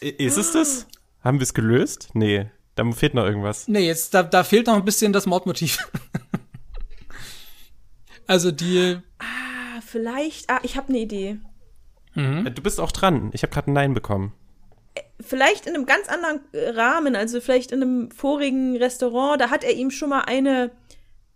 Ist es das? Haben wir es gelöst? Nee, da fehlt noch irgendwas. Nee, jetzt, da, da fehlt noch ein bisschen das Mordmotiv. also die, Ah, vielleicht, ah, ich habe eine Idee. mhm. Äh, Du bist auch dran. Ich habe gerade ein Nein bekommen. Vielleicht in einem ganz anderen äh, Rahmen, also vielleicht in einem vorigen Restaurant, da hat er ihm schon mal eine,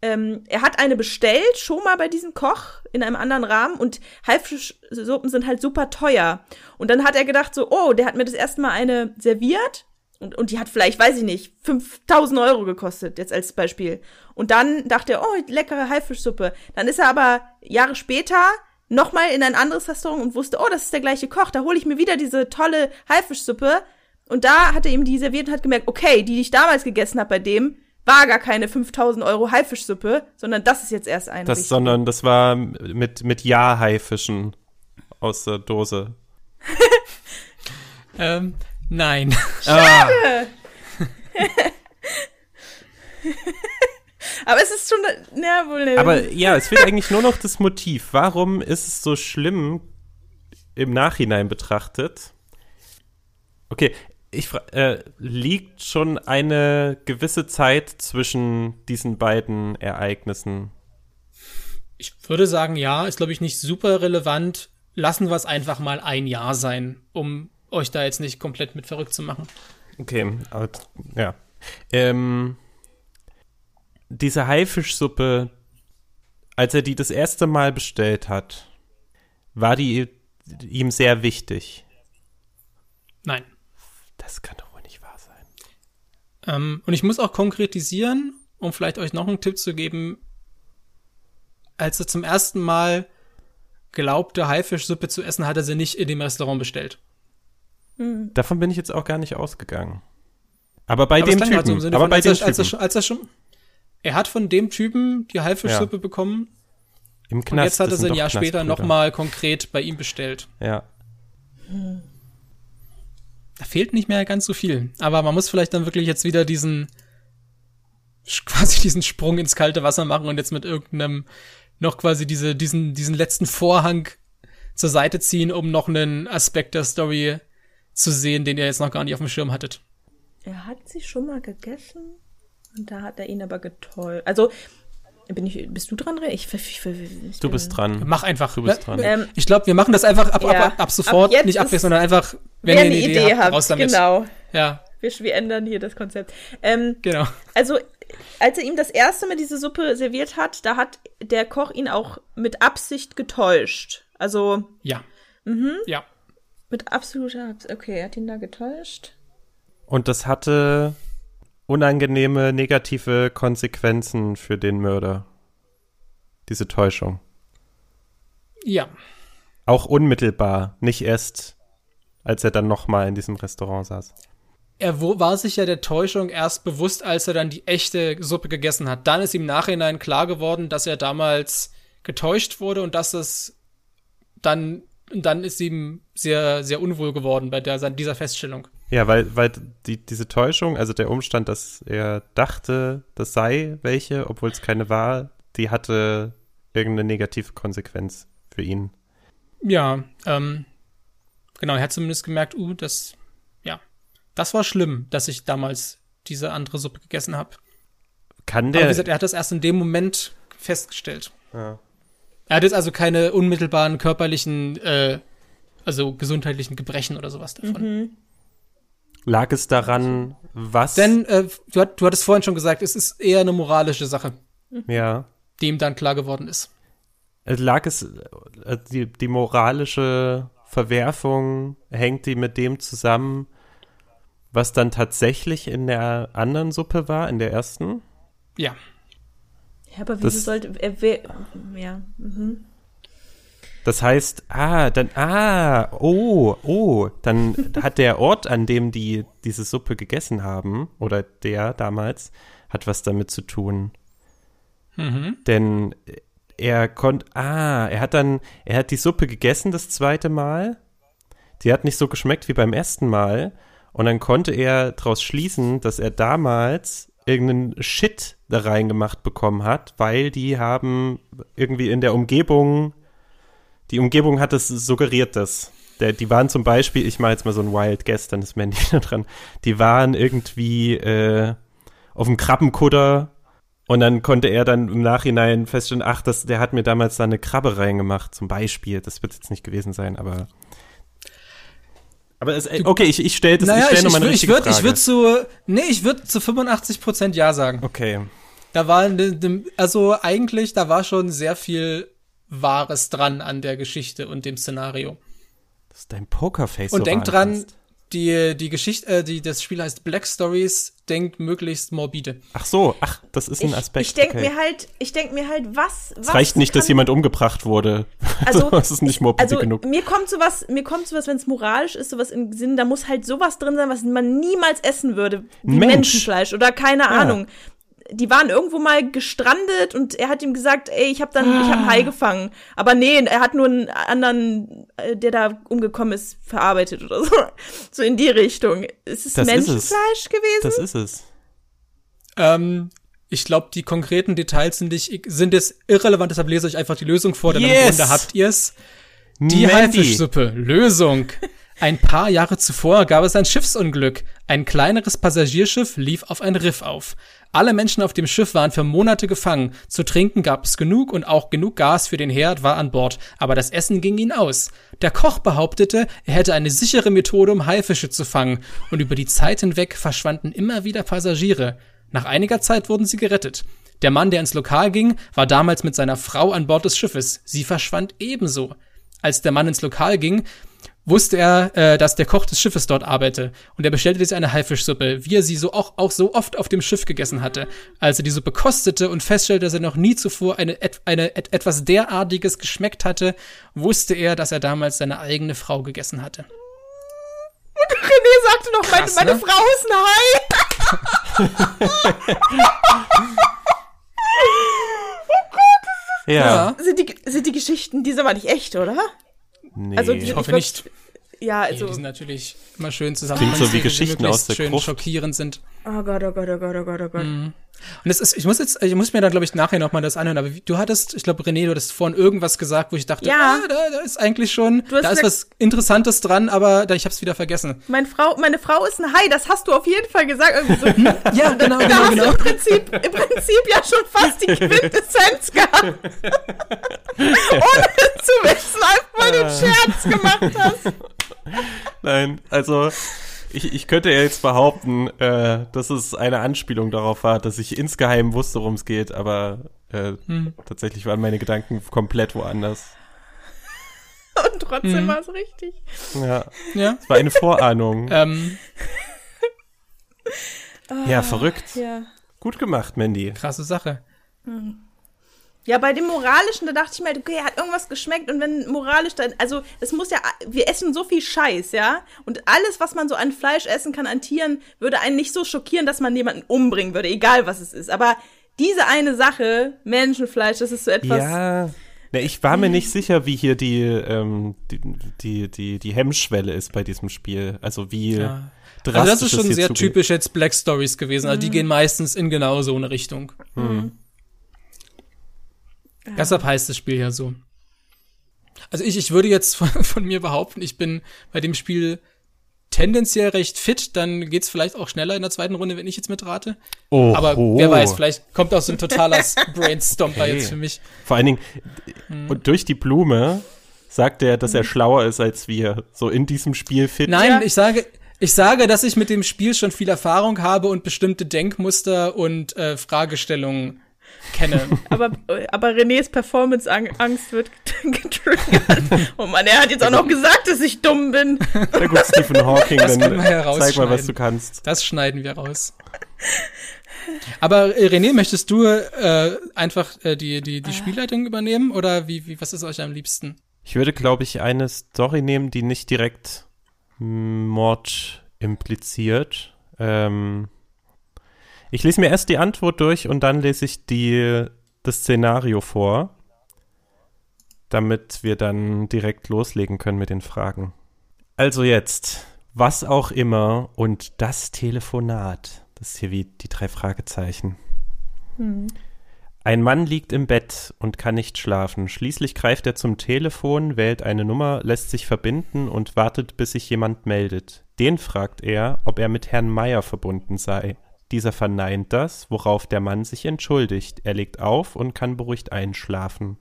ähm, er hat eine bestellt, schon mal bei diesem Koch in einem anderen Rahmen und Haifischsuppen sind halt super teuer. Und dann hat er gedacht so, oh, der hat mir das erste Mal eine serviert und, und die hat vielleicht, weiß ich nicht, 5000 Euro gekostet, jetzt als Beispiel. Und dann dachte er, oh, leckere Haifischsuppe. Dann ist er aber Jahre später nochmal in ein anderes Restaurant und wusste, oh, das ist der gleiche Koch, da hole ich mir wieder diese tolle Haifischsuppe. Und da hat er ihm die serviert und hat gemerkt, okay, die, die ich damals gegessen habe bei dem, war gar keine 5000 Euro Haifischsuppe, sondern das ist jetzt erst eine. Das, sondern das war mit, mit Ja-Haifischen aus der Dose. ähm, nein. Ah, Aber es ist schon, na wohl, ne. aber ja, es fehlt eigentlich nur noch das Motiv. Warum ist es so schlimm im Nachhinein betrachtet? Okay, ich fra- äh, liegt schon eine gewisse Zeit zwischen diesen beiden Ereignissen. Ich würde sagen, ja, ist glaube ich nicht super relevant. Lassen wir es einfach mal ein Jahr sein, um euch da jetzt nicht komplett mit verrückt zu machen. Okay, aber, ja. Ähm, diese Haifischsuppe, als er die das erste Mal bestellt hat, war die ihm sehr wichtig. Nein. Das kann doch wohl nicht wahr sein. Ähm, und ich muss auch konkretisieren, um vielleicht euch noch einen Tipp zu geben. Als er zum ersten Mal glaubte, Haifischsuppe zu essen, hat er sie nicht in dem Restaurant bestellt. Davon bin ich jetzt auch gar nicht ausgegangen. Aber bei Aber dem halt Typen. im Sinne aber von, bei als dem er, als er, Typen. schon- als er schon. Er hat von dem Typen die Haifischsuppe bekommen Im und Knast. jetzt hat er sie ein Jahr später nochmal konkret bei ihm bestellt. Ja. Da fehlt nicht mehr ganz so viel. Aber man muss vielleicht dann wirklich jetzt wieder diesen quasi diesen Sprung ins kalte Wasser machen und jetzt mit irgendeinem noch quasi diese, diesen, diesen letzten Vorhang zur Seite ziehen, um noch einen Aspekt der Story zu sehen, den ihr jetzt noch gar nicht auf dem Schirm hattet. Er hat sie schon mal gegessen und da hat er ihn aber getäuscht. Also, bin ich, bist du dran, Ray? Ich, ich, ich, ich, Du bist dran. Mach einfach. Du bist dran. Ähm, Ich glaube, wir machen das einfach ab, Ja, ab, ab sofort, ab nicht abwechselnd, sondern einfach Wenn ihr eine Idee, habt, raus damit. genau. Ja, Wir, wir ändern hier das Konzept. Ähm, genau. also, als er ihm das erste Mal diese Suppe serviert hat, da hat der Koch ihn auch mit Absicht getäuscht. Also, Ja. Mhm. Ja. Mit absoluter Absicht. Okay, er hat ihn da getäuscht. Und das hatte unangenehme negative Konsequenzen für den Mörder. Diese Täuschung. Ja. Auch unmittelbar, nicht erst, als er dann nochmal in diesem Restaurant saß. Er war sich ja der Täuschung erst bewusst, als er dann die echte Suppe gegessen hat. Dann ist ihm im Nachhinein klar geworden, dass er damals getäuscht wurde und dass es dann, dann ist ihm sehr, sehr unwohl geworden bei der, dieser Feststellung. Ja, weil, weil die, diese Täuschung, also der Umstand, dass er dachte, das sei welche, obwohl es keine war, die hatte irgendeine negative Konsequenz für ihn. Ja, ähm, genau, er hat zumindest gemerkt, uh, das, ja, das war schlimm, dass ich damals diese andere Suppe gegessen habe. Kann Aber der. wie gesagt, er hat das erst in dem Moment festgestellt. Ja. Er hat jetzt also keine unmittelbaren körperlichen, äh, also gesundheitlichen Gebrechen oder sowas davon. lag es daran, was? Denn äh, du, hat, du hattest vorhin schon gesagt, es ist eher eine moralische Sache, ja. die ihm dann klar geworden ist. Äh, Lag es, äh, die, die moralische Verwerfung, hängt die mit dem zusammen, was dann tatsächlich in der anderen Suppe war, in der ersten? Ja. Ja, aber wieso Das- sollte er. wer- Ja. Mhm. Das heißt, ah, dann, ah, oh, oh, dann hat der Ort, an dem die diese Suppe gegessen haben, oder der damals, hat was damit zu tun. Mhm. Denn er konnte, ah, er hat dann, er hat die Suppe gegessen das zweite Mal. Die hat nicht so geschmeckt wie beim ersten Mal. Und dann konnte er daraus schließen, dass er damals irgendeinen Shit da reingemacht bekommen hat, weil die haben irgendwie in der Umgebung, die Umgebung hat es suggeriert das. Der, die waren zum Beispiel, ich mache jetzt mal so ein Wild Guess, dann ist Mandy da dran, die waren irgendwie äh, auf dem Krabbenkutter und dann konnte er dann im Nachhinein feststellen, ach, das, der hat mir damals da eine Krabbe reingemacht, zum Beispiel. Das wird jetzt nicht gewesen sein, aber. Aber es, okay, ich, ich stelle das, Naja, ich ich, ich, nochmal eine würd- ich richtige würde ich Frage. würd zu, nee, ich würde zu 85 Prozent Ja sagen. okay. Da war, also eigentlich, da war schon sehr viel Wahres dran an der Geschichte und dem Szenario. Das ist dein Pokerface. Und so denkt dran, wahnsinnst. Die, die Geschichte, äh, die, das Spiel heißt Black Stories, denkt möglichst morbide. Ach so, ach, das ist ein Ich, Aspekt. ich denke okay. mir halt, ich denke mir halt, was. es reicht nicht, dass jemand umgebracht wurde. Also, das ist nicht morbide also genug. mir kommt sowas, mir kommt sowas, wenn es moralisch ist, sowas im Sinn, da muss halt sowas drin sein, was man niemals essen würde, wie Mensch. Menschenfleisch oder keine Ja. Ahnung. Die waren irgendwo mal gestrandet und er hat ihm gesagt, ey, ich habe dann, ich habe einen Ah. Hai gefangen. Aber nee, er hat nur einen anderen, äh, der da umgekommen ist, verarbeitet oder so. So in die Richtung. Ist es Das ist es. Menschenfleisch gewesen? Das ist es. Ähm, ich glaube, die konkreten Details sind, nicht, sind jetzt irrelevant, deshalb lese ich einfach die Lösung vor, denn im Yes! Grunde habt ihr's. Die. Haifischsuppe. Lösung. Ein paar Jahre zuvor gab es ein Schiffsunglück. Ein kleineres Passagierschiff lief auf ein Riff auf. Alle Menschen auf dem Schiff waren für Monate gefangen. Zu trinken gab es genug und auch genug Gas für den Herd war an Bord. Aber das Essen ging ihnen aus. Der Koch behauptete, er hätte eine sichere Methode, um Haifische zu fangen. Und über die Zeit hinweg verschwanden immer wieder Passagiere. Nach einiger Zeit wurden sie gerettet. Der Mann, der ins Lokal ging, war damals mit seiner Frau an Bord des Schiffes. Sie verschwand ebenso. Als der Mann ins Lokal ging, wusste er, äh, dass der Koch des Schiffes dort arbeite und er bestellte sich eine Haifischsuppe, wie er sie so auch, auch so oft auf dem Schiff gegessen hatte. Als er die Suppe kostete und feststellte, dass er noch nie zuvor eine, eine et, etwas derartiges geschmeckt hatte, wusste er, dass er damals seine eigene Frau gegessen hatte. René sagte noch, meine, Krass, meine ne? Frau ist ein Hai. Ja. Ja. Sind die, sind die Geschichten, die sind aber nicht echt, oder? Nee. Also die- Ich hoffe würd- nicht. Ja, also. die sind natürlich immer schön zusammen. Klingt so wie Geschichten aus der schön Gruft. schockierend sind. Oh Gott, oh Gott, oh Gott, oh Gott, oh Gott. Und es ist, ich muss jetzt, ich muss mir da glaube ich nachher noch mal das anhören. Aber du hattest, ich glaube René, du hattest vorhin irgendwas gesagt, wo ich dachte, Ja. ah, da, da ist eigentlich schon, da ist was Interessantes dran, aber da, ich habe es wieder vergessen. Meine Frau, meine Frau ist ein Hai, das hast du auf jeden Fall gesagt. So, Ja, genau, da genau, hast genau. du im Prinzip, im Prinzip ja schon fast die Quintessenz gehabt. Ohne zu wissen, du mal den Scherz gemacht hast. Nein, also ich, ich könnte ja jetzt behaupten, äh, dass es eine Anspielung darauf war, dass ich insgeheim wusste, worum es geht, aber äh, Hm. tatsächlich waren meine Gedanken komplett woanders. Und trotzdem Mhm. war es richtig. Ja, Ja. es war eine Vorahnung. Ähm, ja, verrückt. Ja. Gut gemacht, Mandy. krasse Sache. Ja, bei dem Moralischen, da dachte ich mir, okay, hat irgendwas geschmeckt und wenn moralisch dann, also es muss ja, wir essen so viel Scheiß, ja, und alles, was man so an Fleisch essen kann, an Tieren, würde einen nicht so schockieren, dass man jemanden umbringen würde, egal was es ist. Aber diese eine Sache, Menschenfleisch, das ist so etwas, Ja. Ne, ich war mir nicht sicher, wie hier die, ähm, die, die, die, die Hemmschwelle ist bei diesem Spiel. Also wie Ja. drastisch Also das ist schon sehr typisch jetzt Black Stories gewesen. Also die gehen meistens in genau so eine Richtung. Deshalb heißt das Spiel ja so. Also ich, ich würde jetzt von, von mir behaupten, ich bin bei dem Spiel tendenziell recht fit, dann geht's vielleicht auch schneller in der zweiten Runde, wenn ich jetzt mitrate. Oh, Aber wer weiß, vielleicht kommt auch so ein totaler Brainstomper Okay. jetzt für mich. Vor allen Dingen, Hm. und durch die Blume sagt er, dass er schlauer ist als wir. So in diesem Spiel fit. Nein, Ja. ich sage, ich sage, dass ich mit dem Spiel schon viel Erfahrung habe und bestimmte Denkmuster und äh, Fragestellungen kenne. aber, aber Renés Performance-Angst wird getriggert. Oh Mann, er hat jetzt auch noch gesagt, dass ich dumm bin. Sehr gut, Stephen Hawking. Das dann zeig mal, was du kannst. Das schneiden wir raus. Aber äh, René, möchtest du äh, einfach äh, die, die, die Spielleitung übernehmen oder wie, wie, was ist euch am liebsten? Ich würde, glaube ich, eine Story nehmen, die nicht direkt Mord impliziert. Ähm, ich lese mir erst die Antwort durch und dann lese ich die, das Szenario vor, damit wir dann direkt loslegen können mit den Fragen. Also jetzt, was auch immer und das Telefonat. Das ist hier wie die drei Fragezeichen. Ein Mann liegt im Bett und kann nicht schlafen. Schließlich greift er zum Telefon, wählt eine Nummer, lässt sich verbinden und wartet, bis sich jemand meldet. Den fragt er, ob er mit Herrn Meier verbunden sei. Dieser verneint das, worauf der Mann sich entschuldigt. Er legt auf und kann beruhigt einschlafen.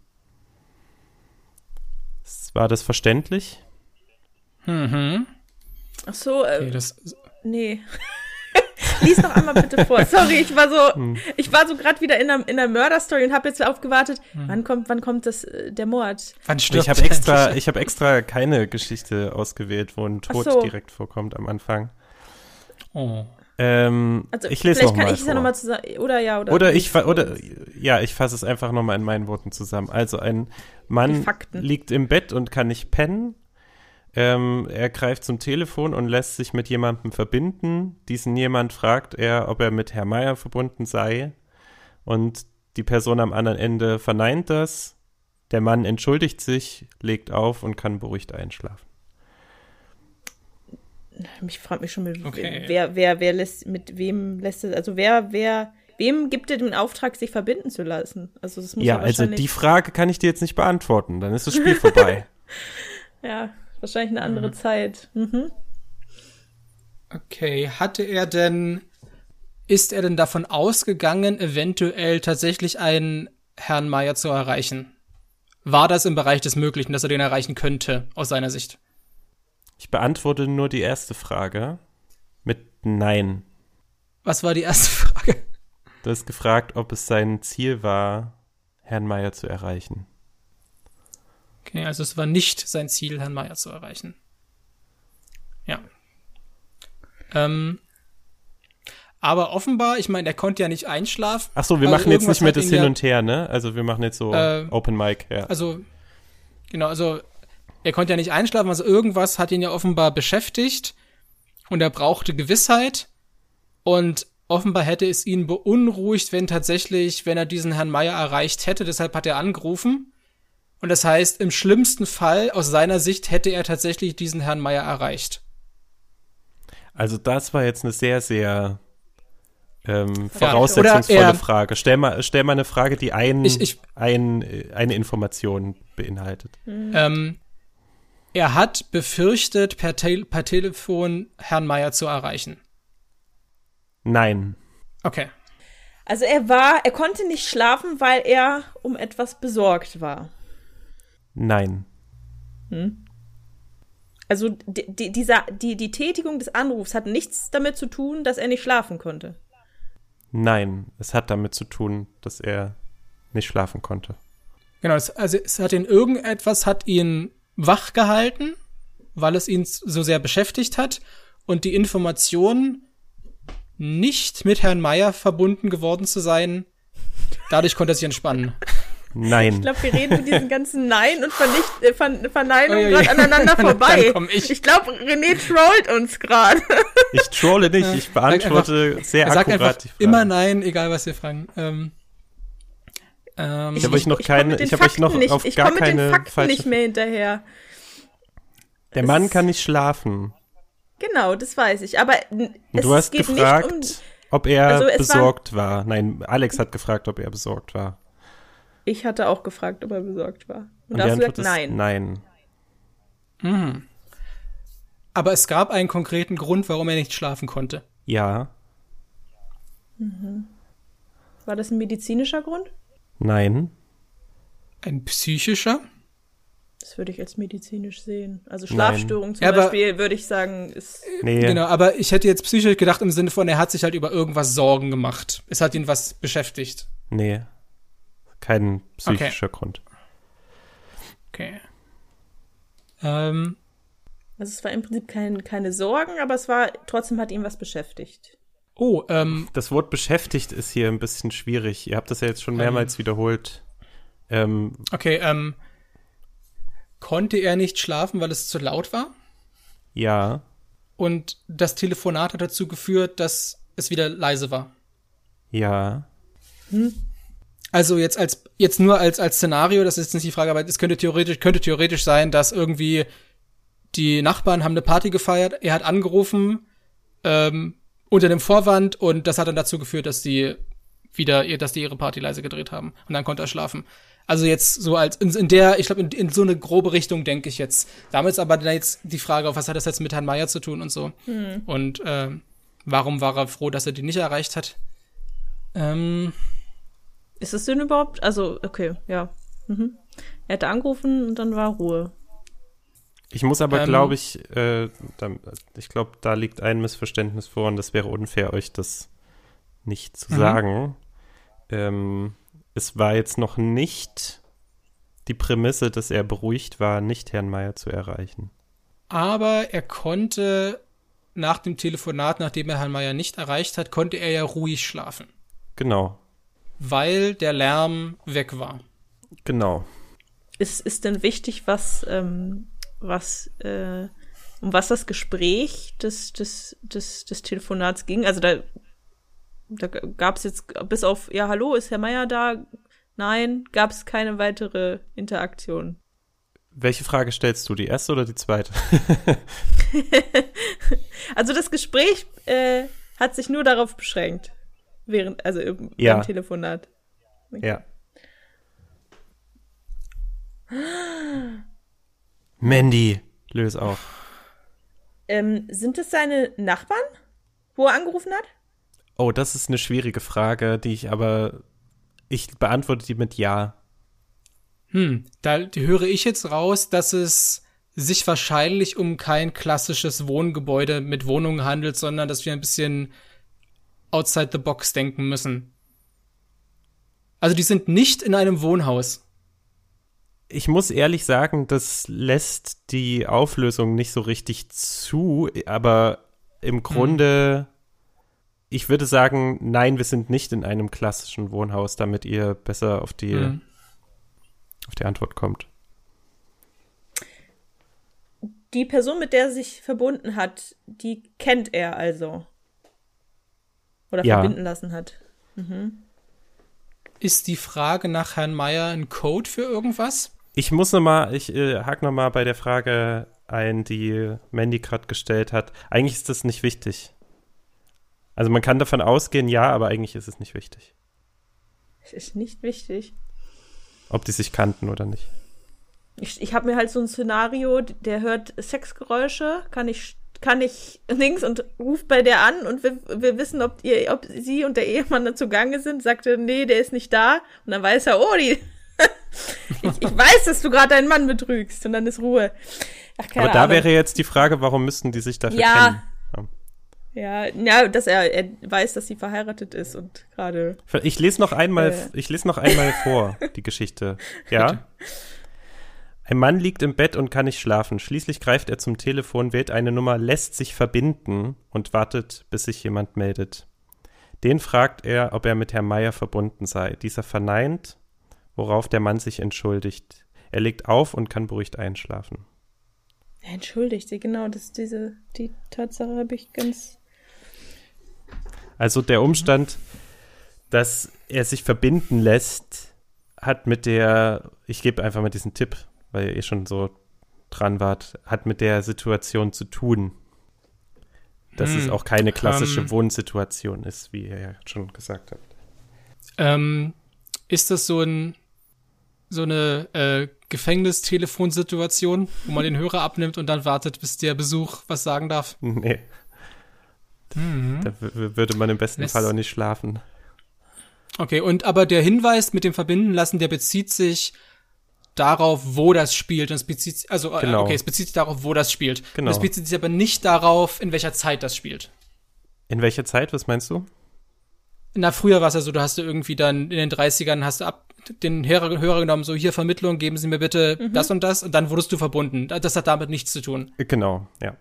War das verständlich? Mhm. Ach so, äh, Okay, das, Nee. Lies noch einmal bitte vor. Sorry, ich war so, ich war so gerade wieder in der, in der Mörderstory und habe jetzt aufgewartet. Wann kommt, wann kommt das, äh, der Mord? wann stirbt Ich habe der extra, ich habe extra keine Geschichte ausgewählt, wo ein Tod so. direkt vorkommt am Anfang. Oh. Ähm, Also ich lese vielleicht noch kann mal ich es ja nochmal zusammen. Oder ja, oder. Oder ich oder ja, ich fasse es einfach nochmal in meinen Worten zusammen. Also ein Mann liegt im Bett und kann nicht pennen. Ähm, er greift zum Telefon und lässt sich mit jemandem verbinden. Diesen jemand fragt er, ob er mit Herr Meier verbunden sei. Und die Person am anderen Ende verneint das. Der Mann entschuldigt sich, legt auf und kann beruhigt einschlafen. Ich frage mich schon, mit, Okay. wer, wer, wer lässt, mit wem lässt es, also wer, wer, wem gibt er den Auftrag, sich verbinden zu lassen? Also das muss ja, Ja, also die Frage kann ich dir jetzt nicht beantworten. Dann ist das Spiel vorbei. ja, wahrscheinlich eine andere Zeit. Mhm. Okay, hatte er denn, ist er denn davon ausgegangen, eventuell tatsächlich einen Herrn Meier zu erreichen? War das im Bereich des Möglichen, dass er den erreichen könnte, aus seiner Sicht? Ich beantworte nur die erste Frage mit Nein. Was war die erste Frage? Du hast gefragt, ob es sein Ziel war, Herrn Meier zu erreichen. Okay, also es war nicht sein Ziel, Herrn Meier zu erreichen. Ja. Ähm, aber offenbar, ich meine, er konnte ja nicht einschlafen. Ach so, wir Also machen jetzt nicht mehr das Hin ja- und Her, ne? Also wir machen jetzt so Äh, Open Mic, ja. Also, genau, also er konnte ja nicht einschlafen, also irgendwas hat ihn ja offenbar beschäftigt und er brauchte Gewissheit und offenbar hätte es ihn beunruhigt, wenn tatsächlich, wenn er diesen Herrn Meier erreicht hätte, deshalb hat er angerufen. Und das heißt, im schlimmsten Fall, aus seiner Sicht, hätte er tatsächlich diesen Herrn Meier erreicht. Also das war jetzt eine sehr, sehr ähm, voraussetzungsvolle er- Frage. Stell mal, stell mal eine Frage, die ein, Ich- ich- ein, äh, eine Information beinhaltet. Ähm, er hat befürchtet, per, Tel per Telefon Herrn Meier zu erreichen. Nein. Okay. Also er war, er konnte nicht schlafen, weil er um etwas besorgt war. Nein. Also die, die, dieser, die, die Tätigung des Anrufs hat nichts damit zu tun, dass er nicht schlafen konnte. Nein, es hat damit zu tun, dass er nicht schlafen konnte. Genau, es, also es hat ihn irgendetwas hat ihn wach gehalten, weil es ihn so sehr beschäftigt hat und die Information nicht mit Herrn Meier verbunden geworden zu sein, dadurch konnte er sich entspannen. Nein. Ich glaube, wir reden mit diesen ganzen Nein und Vernicht äh, Ver Verneinungen Ui, ui. gerade aneinander vorbei. Dann komm ich. ich glaube, René trollt uns gerade. Ich trolle nicht, ich beantworte sehr Er sagt einfach akkurat die Frage. immer Nein, egal was wir fragen. Ähm, ähm, Ich habe euch noch keine, mit den ich habe euch noch Fakten nicht, auf ich gar komm mit den keine Fakten falsche. nicht mehr hinterher. Der Mann kann nicht schlafen. Genau, das weiß ich. Aber es du hast geht gefragt, nicht um. ob er Also es war- besorgt war. Nein, Alex hat gefragt, ob er besorgt war. Ich hatte auch gefragt, ob er besorgt war. Und, Und da hast du gesagt, ist nein. nein. aber es gab einen konkreten Grund, warum er nicht schlafen konnte. Ja, War das ein medizinischer Grund? Nein. Ein psychischer? Das würde ich als medizinisch sehen. Also Nein. Schlafstörung zum Ja, aber- Beispiel, würde ich sagen, ist. Nee. Genau, aber ich hätte jetzt psychisch gedacht im Sinne von, er hat sich halt über irgendwas Sorgen gemacht. Es hat ihn was beschäftigt. Nee. Kein psychischer Grund. Okay. Ähm, Also es war im Prinzip kein, keine Sorgen, aber es war trotzdem hat ihn was beschäftigt. Oh, ähm, Das Wort beschäftigt ist hier ein bisschen schwierig. Ihr habt das ja jetzt schon mehrmals wiederholt. Ähm, okay, ähm, konnte er nicht schlafen, weil es zu laut war? ja, Und das Telefonat hat dazu geführt, dass es wieder leise war. ja, Also jetzt als jetzt nur als als Szenario, das ist jetzt nicht die Frage, aber es könnte theoretisch könnte theoretisch sein, dass irgendwie die Nachbarn haben eine Party gefeiert, er hat angerufen ähm, unter dem Vorwand und das hat dann dazu geführt, dass die wieder dass die ihre Party leise gedreht haben und dann konnte er schlafen. Also jetzt so als in, in der, ich glaube in, in so eine grobe Richtung denke ich jetzt. Damit ist aber dann jetzt die Frage, auf was hat das jetzt mit Herrn Meier zu tun und so und ähm, warum war er froh, dass er die nicht erreicht hat? Ähm, Ist es denn überhaupt? Also, okay, ja. Mhm. Er hatte angerufen und dann war Ruhe. Ich muss aber, Ähm, glaube ich, äh, da, ich glaube, da liegt ein Missverständnis vor und das wäre unfair, euch das nicht zu Mhm. sagen. Ähm, es war jetzt noch nicht die Prämisse, dass er beruhigt war, nicht Herrn Meier zu erreichen. Aber er konnte nach dem Telefonat, nachdem er Herrn Meier nicht erreicht hat, konnte er ja ruhig schlafen, Genau, weil der Lärm weg war. genau. Ist, ist denn wichtig, was, ähm, was, äh, um was das Gespräch des, des, des, des Telefonats ging? Also da, da gab es jetzt bis auf, ja, hallo, ist Herr Meier da? Nein, gab es keine weitere Interaktion. Welche Frage stellst du, die erste oder die zweite? Also das Gespräch äh, hat sich nur darauf beschränkt. Während, also im, Ja. beim Telefonat. Ja. Mandy, löse auf. Ähm, sind es seine Nachbarn, wo er angerufen hat? Oh, das ist eine schwierige Frage, die ich aber, ich beantworte die mit Ja. Hm, da höre ich jetzt raus, dass es sich wahrscheinlich um kein klassisches Wohngebäude mit Wohnungen handelt, sondern dass wir ein bisschen outside the box denken müssen. Also die sind nicht in einem Wohnhaus. Ich muss ehrlich sagen, das lässt die Auflösung nicht so richtig zu, aber im Grunde, ich würde sagen, nein, wir sind nicht in einem klassischen Wohnhaus, damit ihr besser auf die, Hm. auf die Antwort kommt. Die Person, mit der er sich verbunden hat, die kennt er also. Oder Ja. verbinden lassen hat. Ist die Frage nach Herrn Meier ein Code für irgendwas? Ich muss noch mal, ich äh, hake noch mal bei der Frage ein, die Mandy gerade gestellt hat. Eigentlich ist das nicht wichtig. Also man kann davon ausgehen, ja, aber eigentlich ist es nicht wichtig, Ist nicht wichtig. ob die sich kannten oder nicht. Ich, ich habe mir halt so ein Szenario, der hört Sexgeräusche, kann ich kann ich links und ruft bei der an und wir, wir wissen, ob ihr, ob sie und der Ehemann da zugange sind, sagte, nee, der ist nicht da. Und dann weiß er, oh, die, ich, ich weiß, dass du gerade deinen Mann betrügst und dann ist Ruhe. Ach, Aber da Ahnung. wäre jetzt die Frage, warum müssten die sich dafür Ja. kennen? Ja, ja, dass er, er weiß, dass sie verheiratet ist und gerade. Ich lese noch einmal, Äh. ich lese noch einmal vor, die Geschichte. Ja? Ein Mann liegt im Bett und kann nicht schlafen. Schließlich greift er zum Telefon, wählt eine Nummer, lässt sich verbinden und wartet, bis sich jemand meldet. Den fragt er, ob er mit Herrn Meier verbunden sei. Dieser verneint, worauf der Mann sich entschuldigt. Er legt auf und kann beruhigt einschlafen. Entschuldigt sie, genau, das diese, die Tatsache habe ich ganz. Also der Umstand, dass er sich verbinden lässt, hat mit der, ich gebe einfach mal diesen Tipp, weil ihr eh schon so dran wart, hat mit der Situation zu tun. Dass Hm, es auch keine klassische ähm, Wohnsituation ist, wie ihr ja schon gesagt habt. Ähm, ist das so ein so eine äh, Gefängnistelefonsituation, wo man den Hörer abnimmt und dann wartet, bis der Besuch was sagen darf? Nee, da w- w- würde man im besten Lässt- Fall auch nicht schlafen. Okay, und aber der Hinweis mit dem Verbinden lassen, der bezieht sich darauf, wo das spielt. Und es bezieht sich, also äh, Genau. okay, es bezieht sich darauf, wo das spielt. Genau. Und es bezieht sich aber nicht darauf, in welcher Zeit das spielt. In welcher Zeit, was meinst du? Na, früher war es ja so, du hast du irgendwie dann in den 30ern hast du ab den Hörer, Hörer genommen, so hier Vermittlung, geben Sie mir bitte das und das und dann wurdest du verbunden. Das hat damit nichts zu tun. Äh, Genau, ja.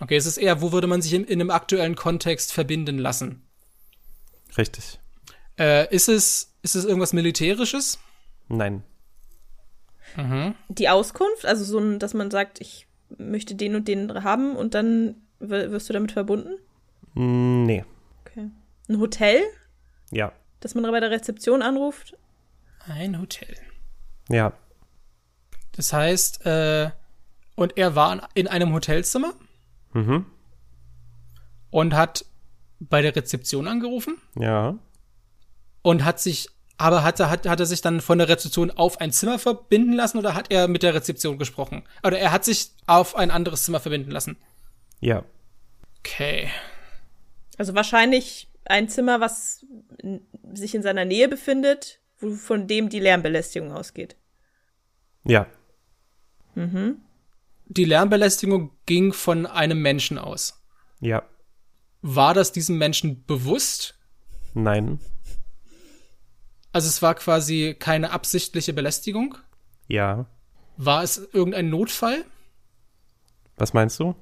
Okay, es ist eher, wo würde man sich in, in einem aktuellen Kontext verbinden lassen? Richtig. Äh, ist es, ist es irgendwas Militärisches? Nein. Die Auskunft, also so ein, dass man sagt, ich möchte den und den haben und dann wirst du damit verbunden? Mm, Nee. Okay. Ein Hotel, Ja. dass man bei der Rezeption anruft? Ein Hotel. Ja. Das heißt, äh, und er war in einem Hotelzimmer Mhm. und hat bei der Rezeption angerufen Ja. und hat sich, aber hat er, hat, hat er sich dann von der Rezeption auf ein Zimmer verbinden lassen oder hat er mit der Rezeption gesprochen? Oder er hat sich auf ein anderes Zimmer verbinden lassen. Ja. Okay. Also wahrscheinlich ein Zimmer, was sich in seiner Nähe befindet, von dem die Lärmbelästigung ausgeht. Ja. Die Lärmbelästigung ging von einem Menschen aus. Ja. War das diesem Menschen bewusst? Nein. Also es war quasi keine absichtliche Belästigung? Ja. War es irgendein Notfall? Was meinst du?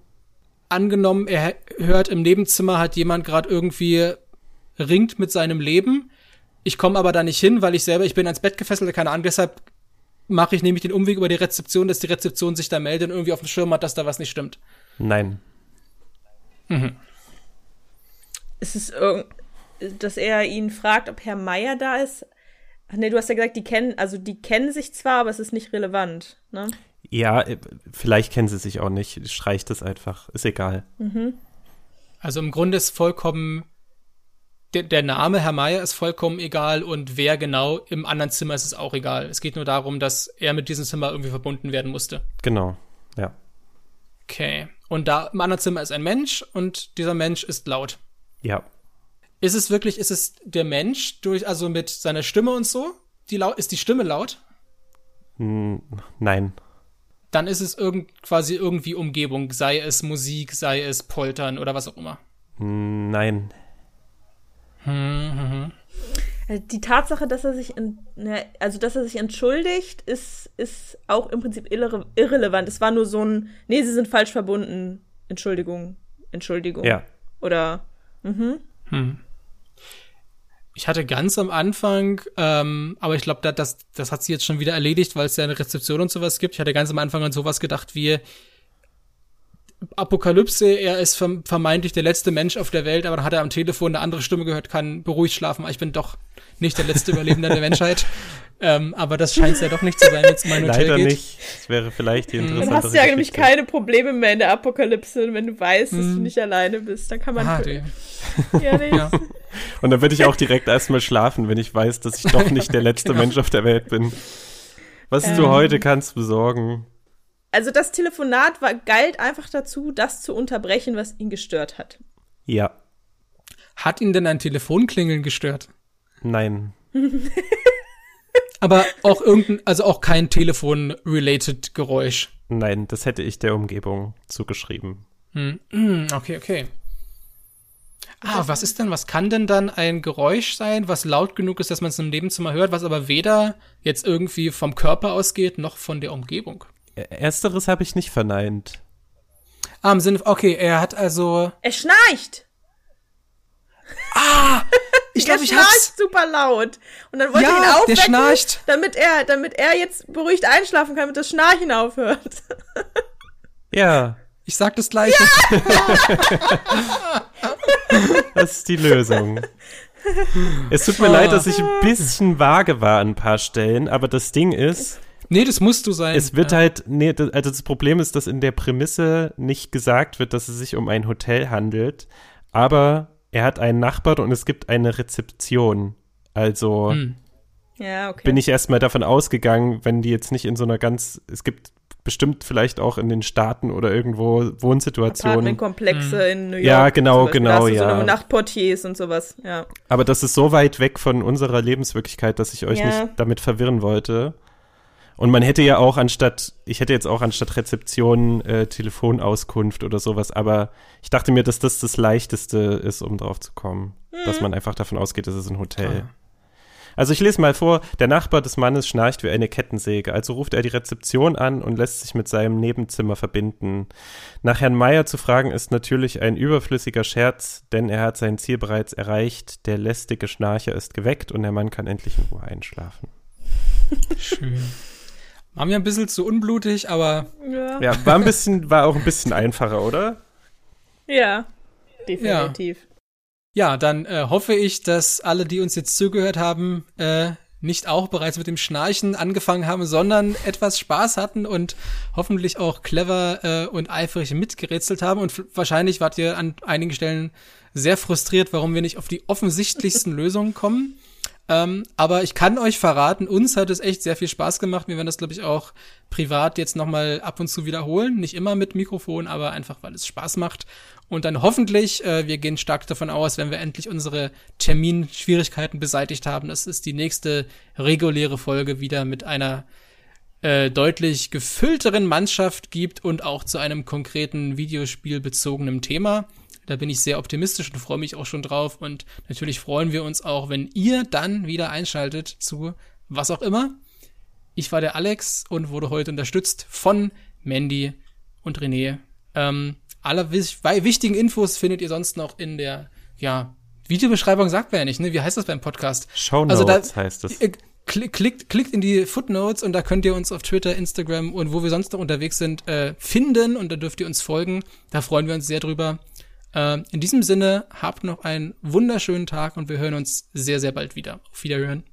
Angenommen, er hört im Nebenzimmer hat jemand gerade irgendwie ringt mit seinem Leben. Ich komme aber da nicht hin, weil ich selber, ich bin ans Bett gefesselt, keine Ahnung, deshalb mache ich nämlich den Umweg über die Rezeption, dass die Rezeption sich da meldet und irgendwie auf dem Schirm hat, dass da was nicht stimmt. Nein. Ist es irgend, dass er ihn fragt, ob Herr Meier da ist? Ach nee, du hast ja gesagt, die kennen, also die kennen sich zwar, aber es ist nicht relevant, ne? Ja, äh, vielleicht kennen sie sich auch nicht. Streicht es einfach. Ist egal. Also im Grunde ist vollkommen der, der Name Herr Meier ist vollkommen egal und wer genau im anderen Zimmer ist, ist auch egal. Es geht nur darum, dass er mit diesem Zimmer irgendwie verbunden werden musste. Genau. Ja. Okay. Und da im anderen Zimmer ist ein Mensch und dieser Mensch ist laut. Ja. Ist es wirklich, ist es der Mensch durch, also mit seiner Stimme und so? Die laut, ist die Stimme laut? Hm, Nein. Dann ist es irgend, quasi irgendwie Umgebung, sei es Musik, sei es Poltern oder was auch immer. Hm, Nein. Also Die Tatsache, dass er sich, in, ne, also dass er sich entschuldigt, ist, ist auch im Prinzip irre, irrelevant. Es war nur so ein, nee, sie sind falsch verbunden. Entschuldigung, Entschuldigung. Ja. Oder, Ich hatte ganz am Anfang, ähm, aber ich glaube, das, das, das hat sie jetzt schon wieder erledigt, weil es ja eine Rezeption und sowas gibt. Ich hatte ganz am Anfang an sowas gedacht wie Apokalypse, er ist verm- vermeintlich der letzte Mensch auf der Welt, aber dann hat er am Telefon eine andere Stimme gehört, kann beruhigt schlafen. Ich bin doch nicht der letzte Überlebende der Menschheit. Ähm, aber das scheint es ja doch nicht zu sein, wenn es um ein Hotel Leider geht. nicht. Das wäre vielleicht die interessante dann hast du ja nämlich keine Probleme mehr in der Apokalypse. Wenn du weißt, dass du nicht alleine bist, dann kann man. Ah, ja, nee. ja. Und dann würde ich auch direkt erstmal schlafen, wenn ich weiß, dass ich doch nicht der letzte Genau. Mensch auf der Welt bin. Was Ähm. du heute kannst besorgen. Also das Telefonat war, galt einfach dazu, das zu unterbrechen, was ihn gestört hat. Ja. Hat ihn denn ein Telefonklingeln gestört? Nein. Aber auch irgendein, also auch kein Telefon-related Geräusch. Nein, das hätte ich der Umgebung zugeschrieben. Hm. hm, Okay, okay. Ah, was ist denn, was kann denn dann ein Geräusch sein, was laut genug ist, dass man es im Nebenzimmer hört, was aber weder jetzt irgendwie vom Körper ausgeht, noch von der Umgebung? Ersteres habe ich nicht verneint. Ah, im Sinne, okay, er hat also, Er schnarcht. ich Der glaube, ich schnarcht hab's. super laut. Und dann wollte Ja, ich ihn der aufwecken, schnarcht. damit er, damit er jetzt beruhigt einschlafen kann, damit das Schnarchen aufhört. Ja, Ich sag das gleiche. das ist die Lösung. Es tut mir Ah. leid, dass ich ein bisschen vage war an ein paar Stellen, aber das Ding ist, Nee, das musst du sein. es wird ja. halt, nee, das- also das Problem ist, dass in der Prämisse nicht gesagt wird, dass es sich um ein Hotel handelt, aber er hat einen Nachbarn und es gibt eine Rezeption. Also Hm. Ja, okay. bin ich erstmal davon ausgegangen, wenn die jetzt nicht in so einer ganz, es gibt bestimmt vielleicht auch in den Staaten oder irgendwo Wohnsituationen, Apartmentkomplexe in New York. Ja, genau, genau, Da hast du ja. So eine Nachtportiers und sowas, ja. aber das ist so weit weg von unserer Lebenswirklichkeit, dass ich euch Ja. nicht damit verwirren wollte. Und man hätte ja auch anstatt, ich hätte jetzt auch anstatt Rezeption äh, Telefonauskunft oder sowas, aber ich dachte mir, dass das das Leichteste ist, um drauf zu kommen. Dass man einfach davon ausgeht, das ist ein Hotel. Ah. Also ich lese mal vor, der Nachbar des Mannes schnarcht wie eine Kettensäge, also ruft er die Rezeption an und lässt sich mit seinem Nebenzimmer verbinden. Nach Herrn Meier zu fragen ist natürlich ein überflüssiger Scherz, denn er hat sein Ziel bereits erreicht, der lästige Schnarcher ist geweckt und der Mann kann endlich in Ruhe einschlafen. Schön. War mir ein bisschen zu unblutig, aber Ja. Ja, war ein bisschen, war auch ein bisschen einfacher, oder? Ja. Definitiv. ja, dann äh, hoffe ich, dass alle, die uns jetzt zugehört haben, äh, nicht auch bereits mit dem Schnarchen angefangen haben, sondern etwas Spaß hatten und hoffentlich auch clever äh, und eifrig mitgerätselt haben. Und wahrscheinlich wart ihr an einigen Stellen sehr frustriert, warum wir nicht auf die offensichtlichsten Lösungen kommen. Ähm, aber ich kann euch verraten, uns hat es echt sehr viel Spaß gemacht. Wir werden das, glaube ich, auch privat jetzt nochmal ab und zu wiederholen. Nicht immer mit Mikrofon, aber einfach, weil es Spaß macht. Und dann hoffentlich, äh, wir gehen stark davon aus, wenn wir endlich unsere Terminschwierigkeiten beseitigt haben, dass es die nächste reguläre Folge wieder mit einer äh, deutlich gefüllteren Mannschaft gibt und auch zu einem konkreten Videospiel bezogenen Thema. Da bin ich sehr optimistisch und freue mich auch schon drauf. Und natürlich freuen wir uns auch, wenn ihr dann wieder einschaltet zu was auch immer. Ich war der Alex und wurde heute unterstützt von Mandy und René. Ähm, alle wichtigen Infos findet ihr sonst noch in der, ja, Videobeschreibung sagt man ja nicht, ne? Wie heißt das beim Podcast? Shownotes Also da- heißt es. Ihr Klick, klickt, klickt in die Footnotes und da könnt ihr uns auf Twitter, Instagram und wo wir sonst noch unterwegs sind, äh, finden und da dürft ihr uns folgen. Da freuen wir uns sehr drüber. Ähm, in diesem Sinne, habt noch einen wunderschönen Tag und wir hören uns sehr, sehr bald wieder. Auf Wiederhören.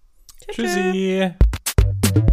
Tschüssi. Tschüssi.